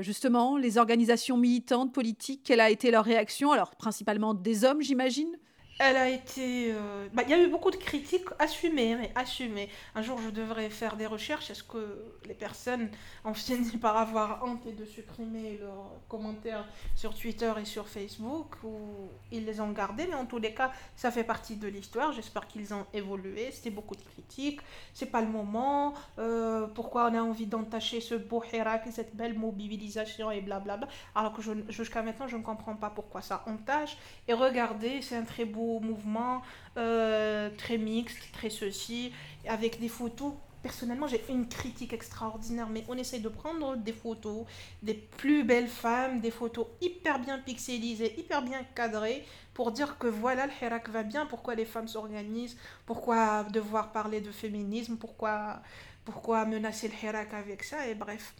Justement, les organisations militantes, politiques, quelle a été leur réaction? Alors, principalement des hommes, j'imagine? Elle a été. Euh, bah, il y a eu beaucoup de critiques assumées, mais assumées. Un jour, je devrais faire des recherches. Est-ce que les personnes ont fini par avoir honte et de supprimer leurs commentaires sur Twitter et sur Facebook ou ils les ont gardés? Mais en tous les cas, ça fait partie de l'histoire. J'espère qu'ils ont évolué. C'était beaucoup de critiques. C'est pas le moment. Euh, pourquoi on a envie d'entacher ce beau Hirak et cette belle mobilisation et blablabla? Alors que jusqu'à maintenant, je ne comprends pas pourquoi ça entache. Et regardez, c'est un très beau mouvement, euh, très mixte, très ceci, avec des photos. Personnellement, j'ai une critique extraordinaire, mais on essaie de prendre des photos des plus belles femmes, des photos hyper bien pixelisées, hyper bien cadrées, pour dire que voilà, le Hirak va bien, pourquoi les femmes s'organisent, pourquoi devoir parler de féminisme, pourquoi, pourquoi menacer le Hirak avec ça, et bref.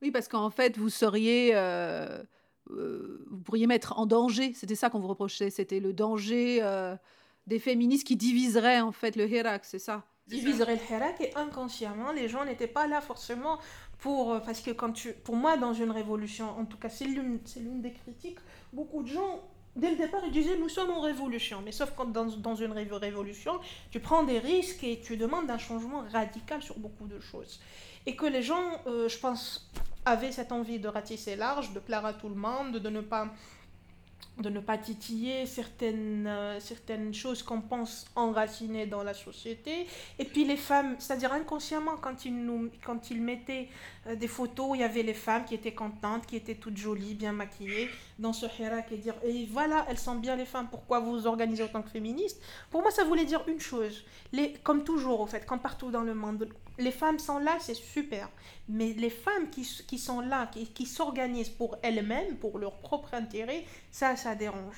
Oui, parce qu'en fait, vous seriez... Euh, euh, vous pourriez mettre en danger. C'était ça qu'on vous reprochait. C'était le danger euh, des féministes qui diviseraient en fait le Hirak, c'est ça? Diviserait le Hirak et inconsciemment, les gens n'étaient pas là forcément pour. Euh, parce que quand tu. Pour moi, dans une révolution, en tout cas, c'est l'une des critiques, beaucoup de gens dès le départ, ils disaient nous sommes en révolution. Mais sauf quand dans, dans, une révolution, tu prends des risques et tu demandes un changement radical sur beaucoup de choses. Et que les gens, je pense, avaient cette envie de ratisser large, de plaire à tout le monde, de ne pas de ne pas titiller certaines, euh, certaines choses qu'on pense enracinées dans la société. Et puis les femmes, c'est-à-dire inconsciemment, quand ils, nous, quand ils mettaient euh, des photos, il y avait les femmes qui étaient contentes, qui étaient toutes jolies, bien maquillées, dans ce hirak et dire, et voilà, elles sont bien les femmes, pourquoi vous organisez en tant que féministes? Pour moi, ça voulait dire une chose, les, comme toujours, au fait, comme partout dans le monde, les femmes sont là, c'est super. Mais les femmes qui, sont là, qui, qui s'organisent pour elles-mêmes, pour leur propre intérêt, ça, ça dérange.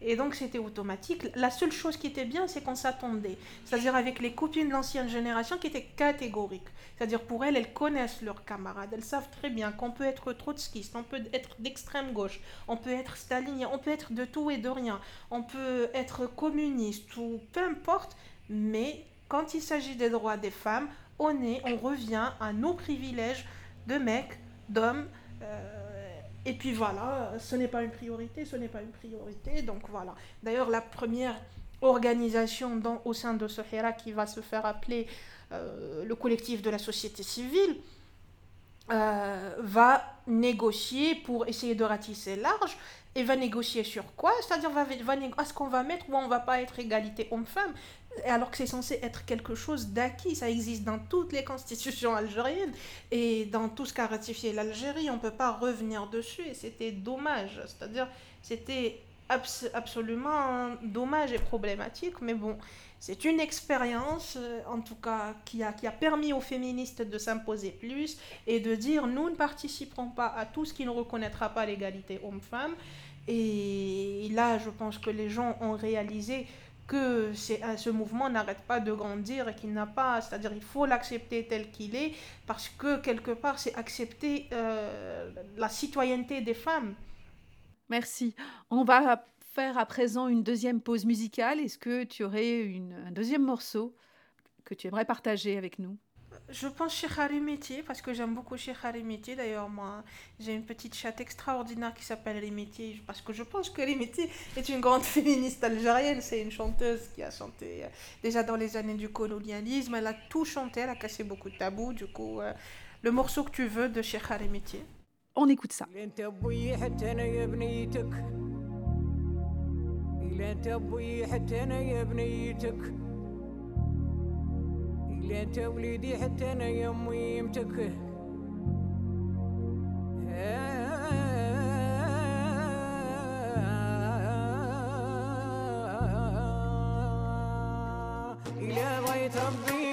Et donc c'était automatique. La seule chose qui était bien, c'est qu'on s'attendait. C'est-à-dire avec les copines de l'ancienne génération qui étaient catégoriques. C'est-à-dire pour elles, elles connaissent leurs camarades. Elles savent très bien qu'on peut être trotskiste, on peut être d'extrême gauche, on peut être stalinien, on peut être de tout et de rien, on peut être communiste ou peu importe. Mais quand il s'agit des droits des femmes, on est, on revient à nos privilèges de mecs, d'hommes. Euh, et puis voilà, ce n'est pas une priorité, ce n'est pas une priorité. Donc voilà. D'ailleurs, la première organisation au sein de ce qui va se faire appeler euh, le collectif de la société civile euh, va négocier pour essayer de ratisser large et va négocier sur quoi? C'est-à-dire, va, va, est-ce qu'on va mettre ou on va pas être égalité homme-femme? Alors que c'est censé être quelque chose d'acquis. Ça existe dans toutes les constitutions algériennes et dans tout ce qu'a ratifié l'Algérie. On ne peut pas revenir dessus et c'était dommage. C'est-à-dire, c'était absolument dommage et problématique. Mais bon, c'est une expérience, euh, en tout cas, qui a, qui a permis aux féministes de s'imposer plus et de dire nous ne participerons pas à tout ce qui ne reconnaîtra pas l'égalité homme-femme. Et là, je pense que les gens ont réalisé que ce mouvement n'arrête pas de grandir et qu'il n'a pas, c'est-à-dire il faut l'accepter tel qu'il est, parce que quelque part c'est accepter euh, la citoyenneté des femmes. Merci. On va faire à présent une deuxième pause musicale. Est-ce que tu aurais une, un deuxième morceau que tu aimerais partager avec nous? Je pense chez Harimiti, parce que j'aime beaucoup chez Harimiti. D'ailleurs, moi, j'ai une petite chatte extraordinaire qui s'appelle Rimiti, parce que je pense que Rimiti est une grande féministe algérienne. C'est une chanteuse qui a chanté euh, déjà dans les années du colonialisme. Elle a tout chanté, elle a cassé beaucoup de tabous. Du coup, euh, le morceau que tu veux de chez Harimiti. On écoute ça. لا انت وليدي حتى أنا يمي يمتك إلى بغيت ربي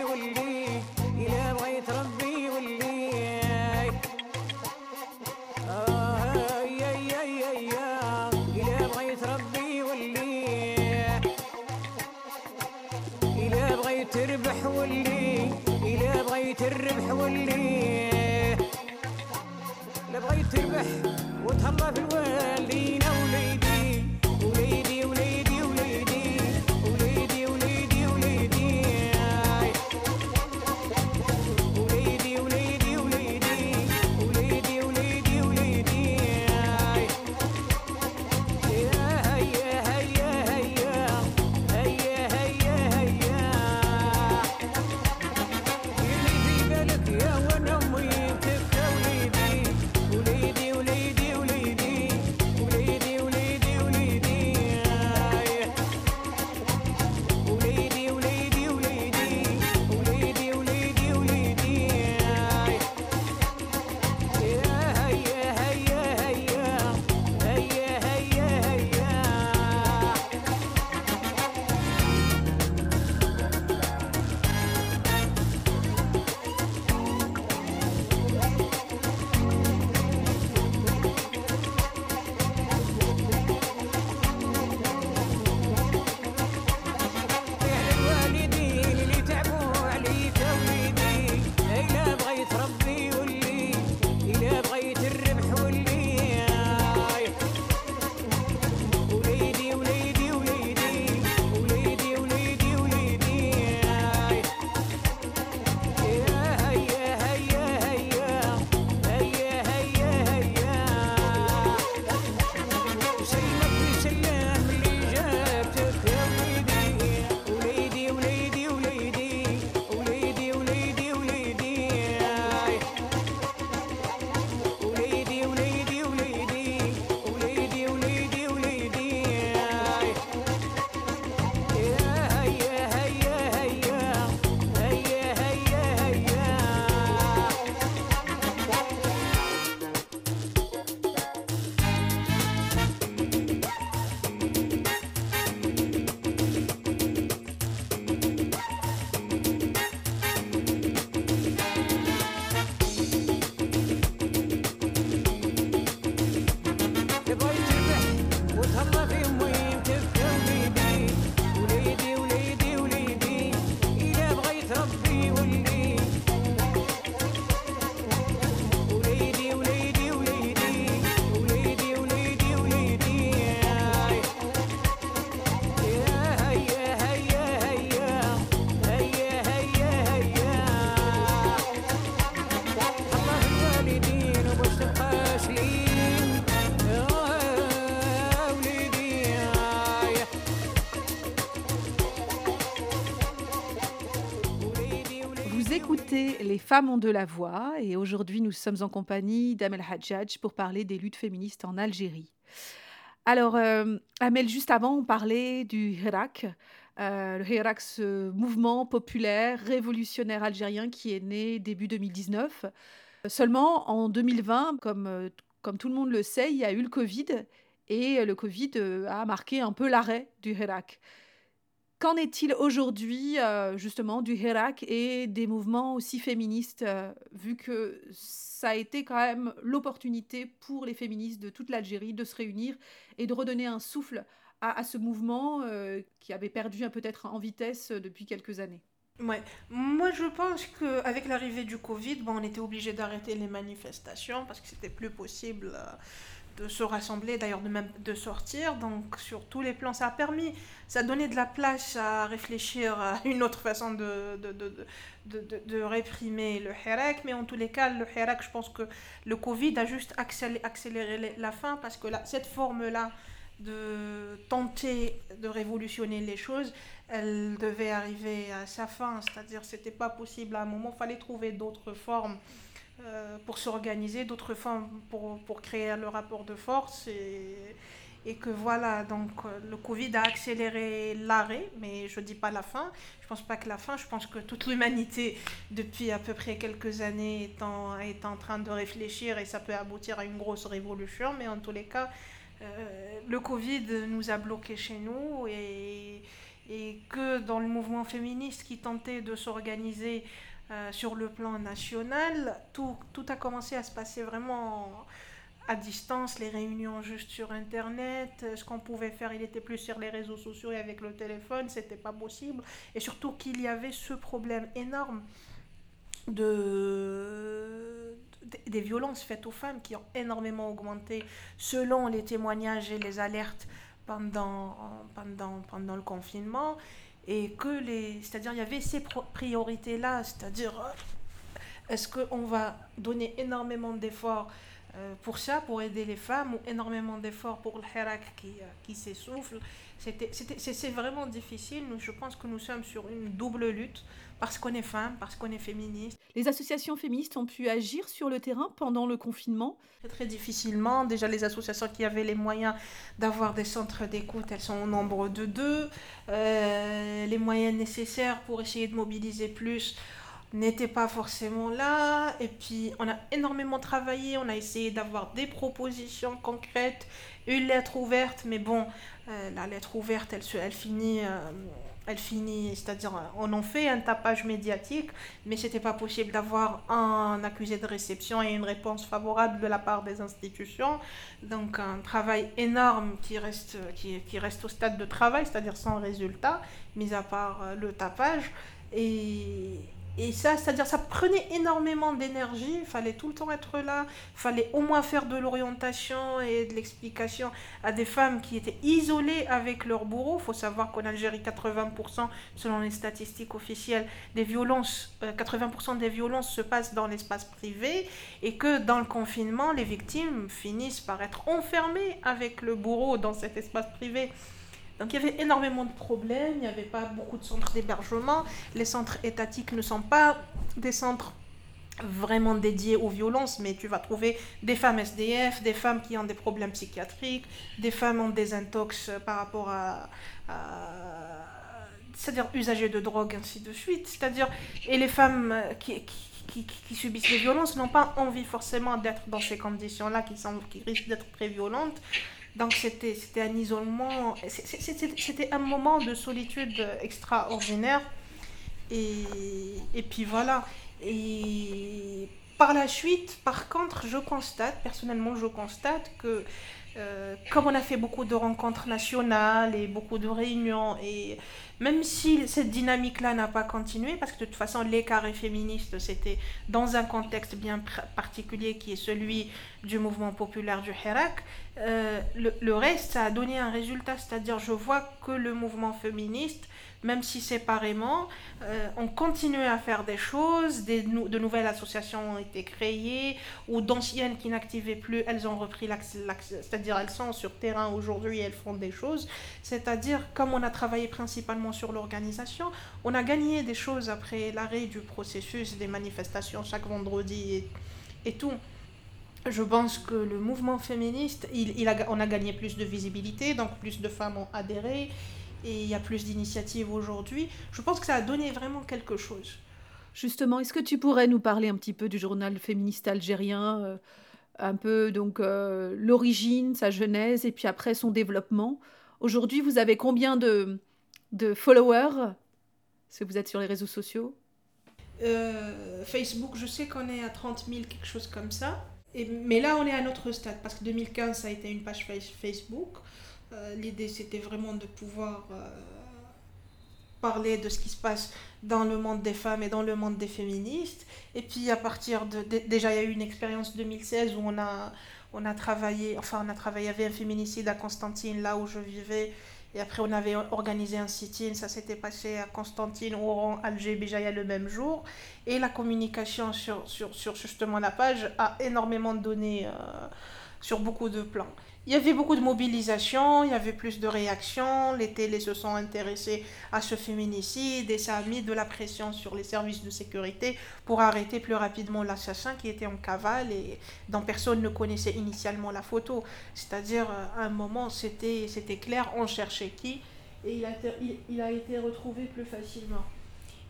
femmes ont de la voix et aujourd'hui nous sommes en compagnie d'Amel Hadjadj pour parler des luttes féministes en Algérie. Alors, euh, Amel, juste avant, on parlait du Hirak. Euh, le Hirak, ce mouvement populaire, révolutionnaire algérien qui est né début 2019. Seulement, en 2020, comme, euh, comme tout le monde le sait, il y a eu le Covid et le Covid a marqué un peu l'arrêt du Hirak. Qu'en est-il aujourd'hui, euh, justement, du Hirak et des mouvements aussi féministes, euh, vu que ça a été quand même l'opportunité pour les féministes de toute l'Algérie de se réunir et de redonner un souffle à, ce mouvement euh, qui avait perdu peut-être en vitesse depuis quelques années Ouais. Moi, je pense qu'avec l'arrivée du Covid, on était obligé d'arrêter les manifestations parce que c'était plus possible de se rassembler, d'ailleurs de même de sortir. Donc, sur tous les plans, ça a permis, ça a donné de la place à réfléchir à une autre façon de, de, de, de, de- réprimer le Hirak. Mais en tous les cas, le Hirak, je pense que le Covid a juste accéléré, accéléré la fin parce que cette forme-là de tenter de révolutionner les choses, elle devait arriver à sa fin, c'est-à-dire c'était pas possible à un moment, il fallait trouver d'autres formes euh, pour s'organiser, d'autres formes pour, pour créer le rapport de force et, et que voilà, donc euh, le Covid a accéléré l'arrêt, mais je dis pas la fin, je pense pas que la fin, je pense que toute l'humanité depuis à peu près quelques années est en, est en train de réfléchir et ça peut aboutir à une grosse révolution, mais en tous les cas, euh, le Covid nous a bloqués chez nous et, et que dans le mouvement féministe qui tentait de s'organiser euh, sur le plan national, tout, tout a commencé à se passer vraiment à distance, les réunions juste sur Internet, euh, ce qu'on pouvait faire, il était plus sur les réseaux sociaux et avec le téléphone, c'était pas possible. Et surtout qu'il y avait ce problème énorme de, de- des violences faites aux femmes qui ont énormément augmenté selon les témoignages et les alertes pendant, pendant, pendant le confinement. Et que les. C'est-à-dire, il y avait ces pro- priorités-là, c'est-à-dire, euh, est-ce qu'on va donner énormément d'efforts euh, pour ça, pour aider les femmes, ou énormément d'efforts pour le Hirak qui, euh, qui s'essouffle? C'est vraiment difficile. Je pense que nous sommes sur une double lutte, parce qu'on est femme, parce qu'on est féministe. Les associations féministes ont pu agir sur le terrain pendant le confinement. Très, très difficilement. Déjà, les associations qui avaient les moyens d'avoir des centres d'écoute, elles sont au nombre de deux. Euh, les moyens nécessaires pour essayer de mobiliser plus n'étaient pas forcément là. Et puis, on a énormément travaillé. On a essayé d'avoir des propositions concrètes, une lettre ouverte. Mais bon, euh, la lettre ouverte, elle finit... euh, elle finit, c'est-à-dire, on en fait un tapage médiatique, mais c'était pas possible d'avoir un accusé de réception et une réponse favorable de la part des institutions. Donc un travail énorme qui reste, qui, qui reste au stade de travail, c'est-à-dire sans résultat, mis à part euh, le tapage. Et, et ça, c'est-à-dire ça prenait énormément d'énergie, il fallait tout le temps être là, il fallait au moins faire de l'orientation et de l'explication à des femmes qui étaient isolées avec leur bourreau. Il faut savoir qu'en Algérie, 80%, selon les statistiques officielles, des violences, euh, 80% des violences se passent dans l'espace privé et que dans le confinement, les victimes finissent par être enfermées avec le bourreau dans cet espace privé. Donc il y avait énormément de problèmes, il n'y avait pas beaucoup de centres d'hébergement, les centres étatiques ne sont pas des centres vraiment dédiés aux violences, mais tu vas trouver des femmes SDF, des femmes qui ont des problèmes psychiatriques, des femmes ont des intox par rapport à, c'est-à-dire usagers de drogue, ainsi de suite. C'est-à-dire, et les femmes qui, qui, subissent les violences n'ont pas envie forcément d'être dans ces conditions-là, qui, qui risquent d'être très violentes. Donc c'était un isolement, c'était un moment de solitude extraordinaire. Et, et puis voilà. Et par la suite, par contre, je constate, personnellement, je constate que euh, comme on a fait beaucoup de rencontres nationales et beaucoup de réunions, et même si cette dynamique-là n'a pas continué, parce que de toute façon, les carrés féministes, c'était dans un contexte bien particulier qui est celui du mouvement populaire du Hirak, euh, le, le reste, ça a donné un résultat, c'est-à-dire je vois que le mouvement féministe, même si séparément, euh, on continue à faire des choses, des de nouvelles associations ont été créées, ou d'anciennes qui n'activaient plus, elles ont repris l'accès, c'est-à-dire elles sont sur terrain aujourd'hui, elles font des choses. C'est-à-dire, comme on a travaillé principalement sur l'organisation, on a gagné des choses après l'arrêt du processus des manifestations chaque vendredi et, tout. Je pense que le mouvement féministe, on a gagné plus de visibilité, donc plus de femmes ont adhéré et il y a plus d'initiatives aujourd'hui. Je pense que ça a donné vraiment quelque chose. Justement, est-ce que tu pourrais nous parler un petit peu du journal féministe algérien, euh, un peu donc euh, l'origine, sa genèse et puis après son développement? Aujourd'hui, vous avez combien de, de followers? Est-ce que vous êtes sur les réseaux sociaux? Euh, Facebook, je sais qu'on est à 30 000, quelque chose comme ça. Et, mais là, on est à notre stade parce que 2015, ça a été une page face- Facebook. Euh, L'idée, c'était vraiment de pouvoir euh, parler de ce qui se passe dans le monde des femmes et dans le monde des féministes. Et puis, à partir de. dé- Déjà, il y a eu une expérience 2016 où on a, on a travaillé. Enfin, on a travaillé. Avait un féminicide à Constantine, là où je vivais. Et après, on avait organisé un sit-in. Ça s'était passé à Constantine, Oran, Alger, Béjaïa le même jour. Et la communication sur, sur, sur justement la page a énormément donné euh, sur beaucoup de plans. Il y avait beaucoup de mobilisation, il y avait plus de réactions, les télés se sont intéressés à ce féminicide et ça a mis de la pression sur les services de sécurité pour arrêter plus rapidement l'assassin qui était en cavale et dont personne ne connaissait initialement la photo. C'est-à-dire, euh, à un moment, c'était clair, on cherchait qui et il a, il a été retrouvé plus facilement.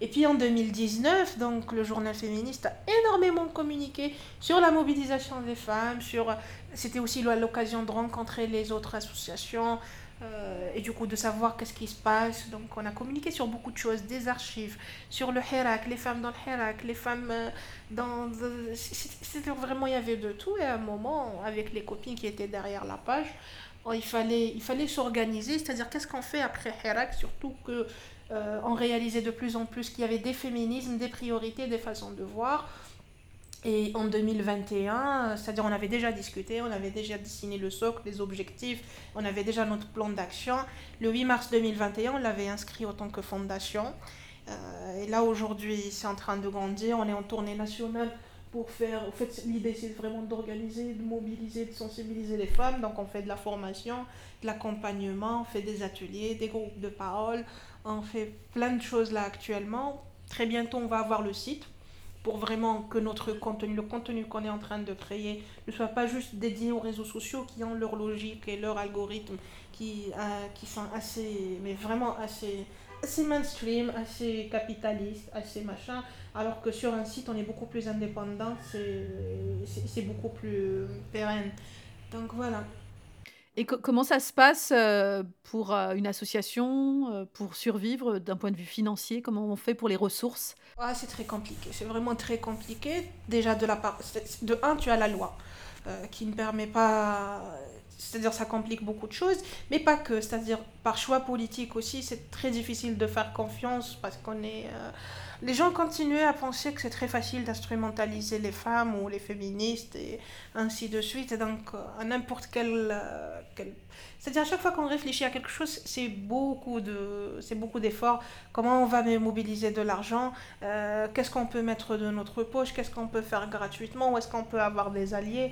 Et puis en 2019, donc le journal féministe a énormément communiqué sur la mobilisation des femmes, sur c'était aussi l'occasion de rencontrer les autres associations euh, et du coup de savoir qu'est-ce qui se passe. Donc on a communiqué sur beaucoup de choses, des archives, sur le Hirak, les femmes dans le Hirak, les femmes euh, dans... C'était vraiment, il y avait de tout. Et à un moment, avec les copines qui étaient derrière la page, oh, il fallait, il fallait s'organiser, c'est-à-dire qu'est-ce qu'on fait après Hirak, surtout que euh, on réalisait de plus en plus qu'il y avait des féminismes, des priorités, des façons de voir. Et en 2021, c'est-à-dire on avait déjà discuté, on avait déjà dessiné le socle, les objectifs, on avait déjà notre plan d'action. Le 8 mars 2021, on l'avait inscrit en tant que fondation. Euh, et là aujourd'hui, c'est en train de grandir, on est en tournée nationale pour faire... En fait, l'idée c'est vraiment d'organiser, de mobiliser, de sensibiliser les femmes. Donc on fait de la formation, de l'accompagnement, on fait des ateliers, des groupes de parole, on fait plein de choses là actuellement. Très bientôt, on va avoir le site pour vraiment que notre contenu, le contenu qu'on est en train de créer, ne soit pas juste dédié aux réseaux sociaux qui ont leur logique et leur algorithme qui, euh, qui sont assez, mais vraiment assez, assez mainstream, assez capitaliste, assez machin, alors que sur un site, on est beaucoup plus indépendant, c'est beaucoup plus pérenne. Donc voilà. Et co- comment ça se passe euh, pour euh, une association, euh, pour survivre d'un point de vue financier? Comment on fait pour les ressources? Ah, c'est très compliqué, c'est vraiment très compliqué. Déjà, de la part, de un, tu as la loi qui ne permet pas, c'est-à-dire ça complique beaucoup de choses, mais pas que, c'est-à-dire par choix politique aussi, c'est très difficile de faire confiance parce qu'on est, les gens continuent à penser que c'est très facile d'instrumentaliser les femmes ou les féministes et ainsi de suite. Et donc, euh, à n'importe quel, euh, quel- C'est-à-dire, à chaque fois qu'on réfléchit à quelque chose, c'est beaucoup d'efforts. Comment on va mobiliser de l'argent? Euh, Qu'est-ce qu'on peut mettre de notre poche? Qu'est-ce qu'on peut faire gratuitement? Où est-ce qu'on peut avoir des alliés?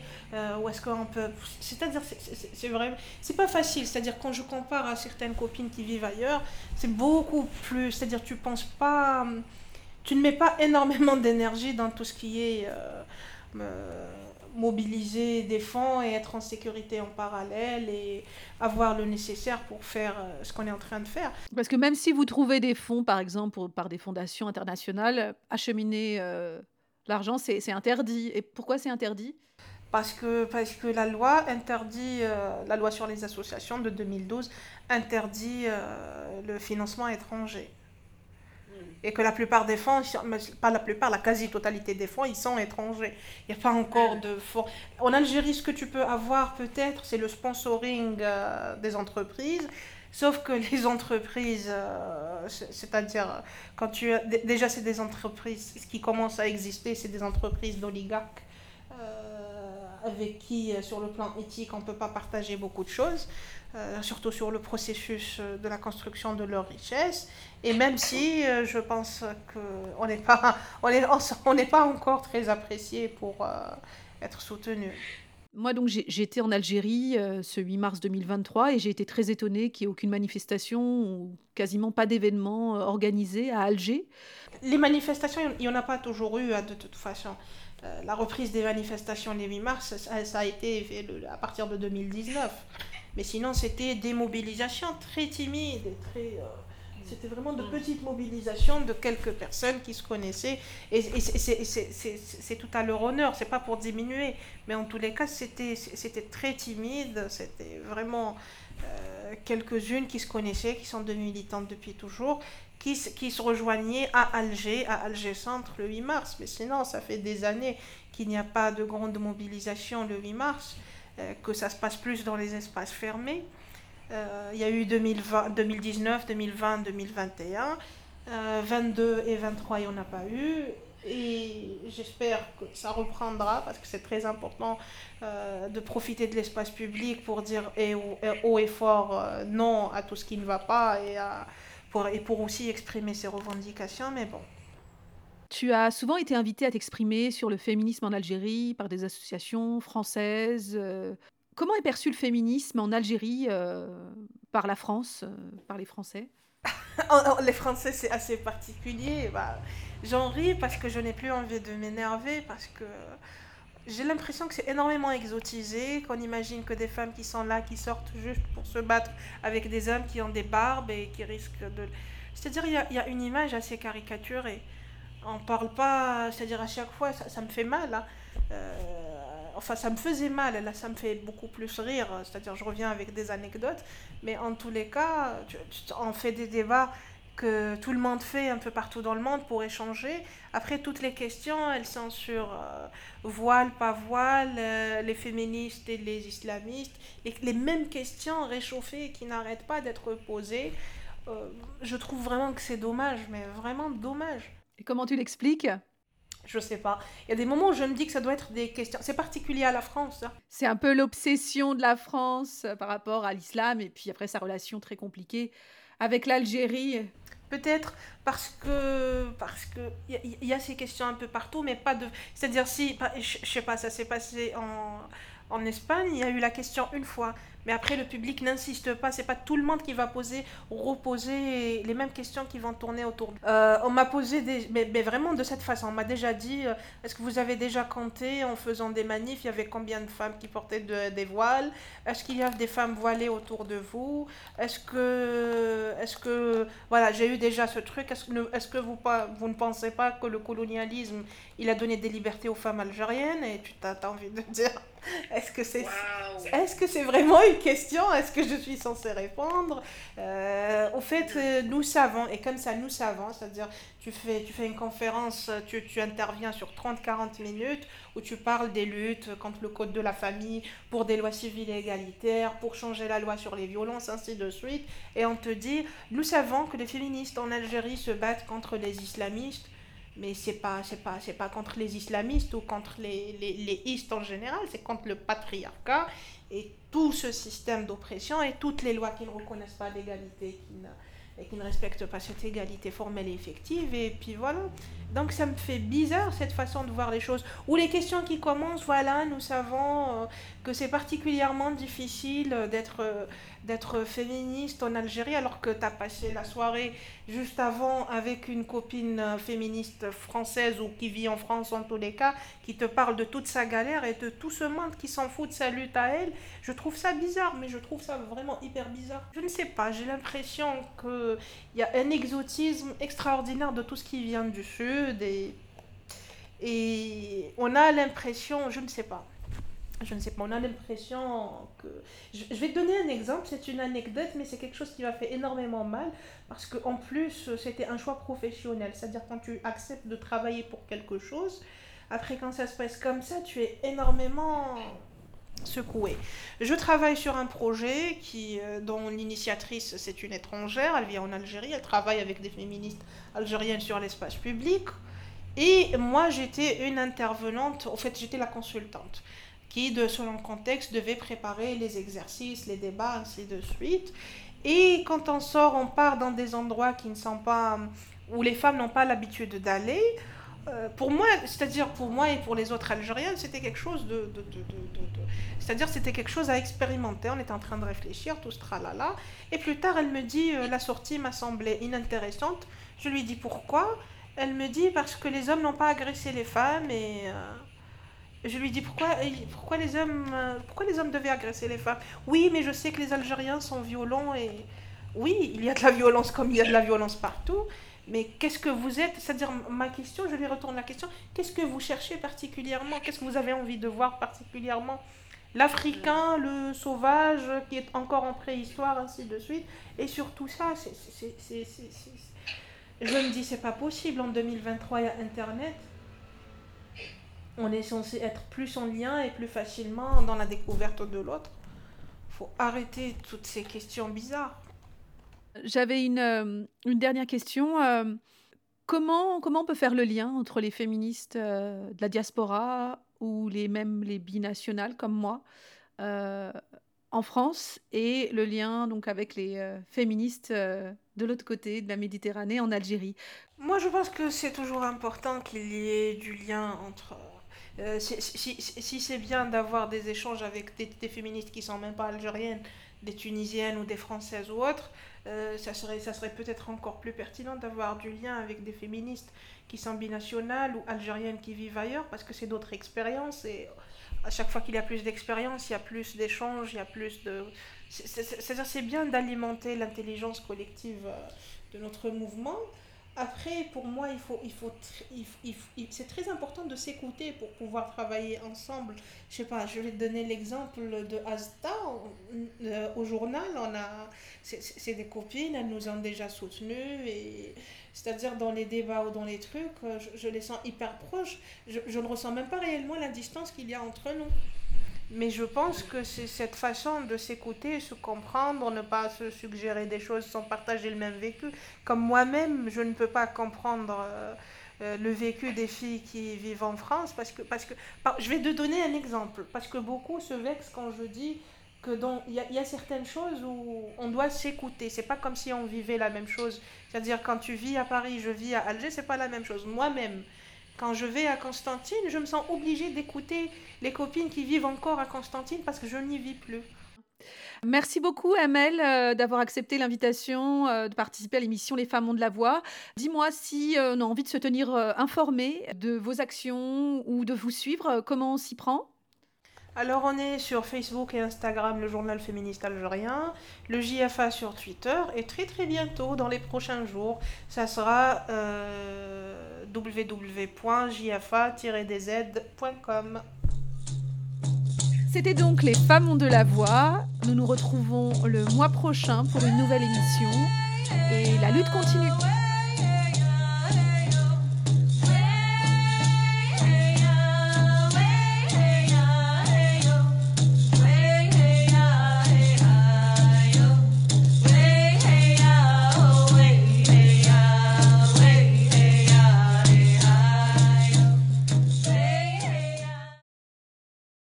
Où est-ce qu'on peut... C'est-à-dire, c'est- c'est c'est vrai, c'est pas facile. C'est-à-dire, quand je compare à certaines copines qui vivent ailleurs, c'est beaucoup plus... C'est-à-dire, tu penses pas tu ne mets pas énormément d'énergie dans tout ce qui est euh, mobiliser des fonds et être en sécurité en parallèle et avoir le nécessaire pour faire euh, ce qu'on est en train de faire. Parce que même si vous trouvez des fonds, par exemple, pour- par des fondations internationales, acheminer euh, l'argent, c'est c'est interdit. Et pourquoi c'est interdit? Parce que, parce que la loi interdit, euh, la loi sur les associations de 2012 interdit le financement étranger. Et que la plupart des fonds, pas la plupart, la quasi-totalité des fonds, ils sont étrangers. Il n'y a pas encore de fonds. En Algérie, ce que tu peux avoir peut-être, c'est le sponsoring euh, des entreprises. Sauf que les entreprises, euh, c'est- c'est-à-dire, quand tu déjà c'est des entreprises, ce qui commence à exister, c'est des entreprises d'oligarques euh, avec qui, sur le plan éthique, on ne peut pas partager beaucoup de choses, surtout sur le processus de la construction de leur richesse. Et même si euh, je pense qu'on n'est pas, on est, on n'est pas encore très apprécié pour euh, être soutenu. Moi, donc, j'étais en Algérie euh, ce 8 mars 2023 et j'ai été très étonnée qu'il n'y ait aucune manifestation ou quasiment pas d'événement organisé à Alger. Les manifestations, il n'y en a pas toujours eu hein, de toute façon. La reprise des manifestations les 8 mars, ça, ça a été fait le- à partir de 2019. Mais sinon, c'était des mobilisations très timides et très. C'était vraiment de petites mobilisations de quelques personnes qui se connaissaient. Et, et c'est- tout à leur honneur, c'est pas pour diminuer. Mais en tous les cas, c'était très timide. C'était vraiment euh, quelques-unes qui se connaissaient, qui sont devenues militantes depuis toujours, qui, se- qui se rejoignaient à Alger, à Alger Centre le 8 mars. Mais sinon, ça fait des années qu'il n'y a pas de grande mobilisation le 8 mars, euh, que ça se passe plus dans les espaces fermés. Euh, il y a eu 2020, 2019, 2020, 2021. Euh, 22 et 23, il n'y en a pas eu. Et j'espère que ça reprendra parce que c'est très important euh, de profiter de l'espace public pour dire haut, et fort euh, non à tout ce qui ne va pas et, pour, aussi exprimer ses revendications. Mais bon, Tu as souvent été invité à t'exprimer sur le féminisme en Algérie par des associations françaises. euh. Comment est perçu le féminisme en Algérie euh, par la France, euh, par les Français? Oh, oh, les Français, c'est assez particulier. Bah, J'en ris parce que je n'ai plus envie de m'énerver, parce que j'ai l'impression que c'est énormément exotisé, qu'on imagine que des femmes qui sont là, qui sortent juste pour se battre avec des hommes qui ont des barbes et qui risquent de... C'est-à-dire, il y a, une image assez caricaturée. On parle pas, c'est-à-dire à chaque fois, ça, ça me fait mal. hein. Euh, enfin, ça me faisait mal, là, ça me fait beaucoup plus rire. C'est-à-dire, je reviens avec des anecdotes. Mais en tous les cas, on fait des débats que tout le monde fait un peu partout dans le monde pour échanger. Après, toutes les questions, elles sont sur euh, voile, pas voile, euh, les féministes et les islamistes. Les, les mêmes questions réchauffées qui n'arrêtent pas d'être posées. Euh, je trouve vraiment que c'est dommage, mais vraiment dommage. Et comment tu l'expliques? Je sais pas. Il y a des moments où je me dis que ça doit être des questions. C'est particulier à la France. hein. C'est un peu l'obsession de la France euh, par rapport à l'islam et puis après sa relation très compliquée avec l'Algérie. Peut-être parce que parce que il y, a- il y a ces questions un peu partout, mais pas de. C'est-à-dire si, je sais pas, ça s'est passé en en Espagne, il y a eu la question une fois, mais après le public n'insiste pas. C'est pas tout le monde qui va poser ou reposer les mêmes questions qui vont tourner autour. Euh, on m'a posé des, mais, mais vraiment de cette façon. On m'a déjà dit, euh, est-ce que vous avez déjà compté en faisant des manifs, il y avait combien de femmes qui portaient de- des voiles? Est-ce qu'il y a des femmes voilées autour de vous? Est-ce que, est-ce que, voilà, j'ai eu déjà ce truc. Est-ce que, est-ce que vous, pas, vous ne pensez pas que le colonialisme, il a donné des libertés aux femmes algériennes? Et tu t'as t'as envie de dire, est-ce que c'est, est-ce que c'est vraiment question Est-ce que je suis censée répondre? Euh, Au fait, euh, nous savons, et comme ça, nous savons, c'est-à-dire, tu fais, tu fais une conférence, tu, tu interviens sur 30-40 minutes où tu parles des luttes contre le code de la famille, pour des lois civiles et égalitaires, pour changer la loi sur les violences, ainsi de suite. Et on te dit, nous savons que les féministes en Algérie se battent contre les islamistes, mais c'est pas, c'est pas, c'est pas contre les islamistes ou contre les, les, les en général, c'est contre le patriarcat et tout ce système d'oppression et toutes les lois qui ne reconnaissent pas l'égalité, et qui ne respectent pas cette égalité formelle et effective. Et puis voilà. Donc ça me fait bizarre cette façon de voir les choses. Ou les questions qui commencent, voilà, nous savons euh, que c'est particulièrement difficile euh, d'être euh, d'être féministe en Algérie alors que tu as passé la soirée juste avant avec une copine euh, féministe française ou qui vit en France en tous les cas, qui te parle de toute sa galère et de tout ce monde qui s'en fout de sa lutte à elle. Je trouve ça bizarre, mais je trouve ça vraiment hyper bizarre. Je ne sais pas, j'ai l'impression qu'il y a un exotisme extraordinaire de tout ce qui vient du Sud et on a l'impression, je ne sais pas, je ne sais pas, on a l'impression que... Je, vais te donner un exemple, c'est une anecdote, mais c'est quelque chose qui m'a fait énormément mal, parce qu'en plus, c'était un choix professionnel, c'est-à-dire quand tu acceptes de travailler pour quelque chose, après quand ça se passe comme ça, tu es énormément secoué. Je travaille sur un projet qui, euh, dont l'initiatrice c'est une étrangère, elle vit en Algérie, elle travaille avec des féministes algériennes sur l'espace public. Et moi j'étais une intervenante, en fait j'étais la consultante, qui selon le contexte devait préparer les exercices, les débats, ainsi de suite. Et quand on sort, on part dans des endroits qui ne sont pas, où les femmes n'ont pas l'habitude d'aller. euh, pour moi, c'est-à-dire pour moi et pour les autres Algériens, c'était quelque chose de- de- de- c'est-à-dire c'était quelque chose à expérimenter. On était en train de réfléchir, tout ce tralala. Et plus tard, elle me dit euh, la sortie m'a semblé inintéressante. Je lui dis pourquoi? Elle me dit parce que les hommes n'ont pas agressé les femmes et euh, je lui dis pourquoi, pourquoi les hommes, euh, pourquoi les hommes devaient agresser les femmes. Oui, mais je sais que les Algériens sont violents et oui, il y a de la violence comme il y a de la violence partout. Mais qu'est-ce que vous êtes C'est-à-dire, ma question, je lui retourne la question, qu'est-ce que vous cherchez particulièrement Qu'est-ce que vous avez envie de voir particulièrement L'Africain, le sauvage, qui est encore en préhistoire, ainsi de suite. Et ça, c'est- c'est- c'est- c'est- Je me dis, c'est pas possible, en 2023, il y a Internet. On est censé être plus en lien et plus facilement dans la découverte de l'autre. faut arrêter toutes ces questions bizarres. J'avais une, euh, une dernière question. euh, comment, comment on peut faire le lien entre les féministes euh, de la diaspora ou les même les binationales comme moi en France et le lien donc avec les féministes de l'autre côté de la Méditerranée en Algérie? Moi, je pense que c'est toujours important qu'il y ait du lien entre. Euh, si si- si- c'est bien d'avoir des échanges avec des, féministes qui sont même pas algériennes, des tunisiennes ou des françaises ou autres, euh, ça serait, ça serait peut-être encore plus pertinent d'avoir du lien avec des féministes qui sont binationales ou algériennes qui vivent ailleurs parce que c'est d'autres expériences et à chaque fois qu'il y a plus d'expérience, il y a plus d'échanges, il y a plus de. c'est- c'est- c'est- C'est-à-dire, c'est bien d'alimenter l'intelligence collective euh, de notre mouvement. Après, pour moi, il faut, il faut, il il c'est très important de s'écouter pour pouvoir travailler ensemble. Je sais pas, je vais donner l'exemple de Asta euh, au journal. On a, c'est des copines, elles nous ont déjà soutenues et c'est-à-dire dans les débats ou dans les trucs, euh, je, je les sens hyper proches. Je, je ne ressens même pas réellement la distance qu'il y a entre nous. Mais je pense que c'est cette façon de s'écouter, se comprendre, ne pas se suggérer des choses sans partager le même vécu. Comme moi-même, je ne peux pas comprendre euh, euh, le vécu des filles qui vivent en France parce que, parce que je vais te donner un exemple parce que beaucoup se vexent quand je dis que il y, y a certaines choses où on doit s'écouter. C'est pas comme si on vivait la même chose. C'est-à-dire quand tu vis à Paris, je vis à Alger, c'est pas la même chose. Moi-même, quand je vais à Constantine, je me sens obligée d'écouter les copines qui vivent encore à Constantine parce que je n'y vis plus. Merci beaucoup, Amel, euh, d'avoir accepté l'invitation euh, de participer à l'émission Les Femmes ont de la voix. Dis-moi si euh, on a envie de se tenir informé de vos actions ou de vous suivre, comment on s'y prend? Alors on est sur Facebook et Instagram, le journal féministe algérien, le JFA sur Twitter et très très bientôt, dans les prochains jours, ça sera euh, www.jfa-dz.com. C'était donc Les Femmes ont de la voix. Nous nous retrouvons le mois prochain pour une nouvelle émission et la lutte continue.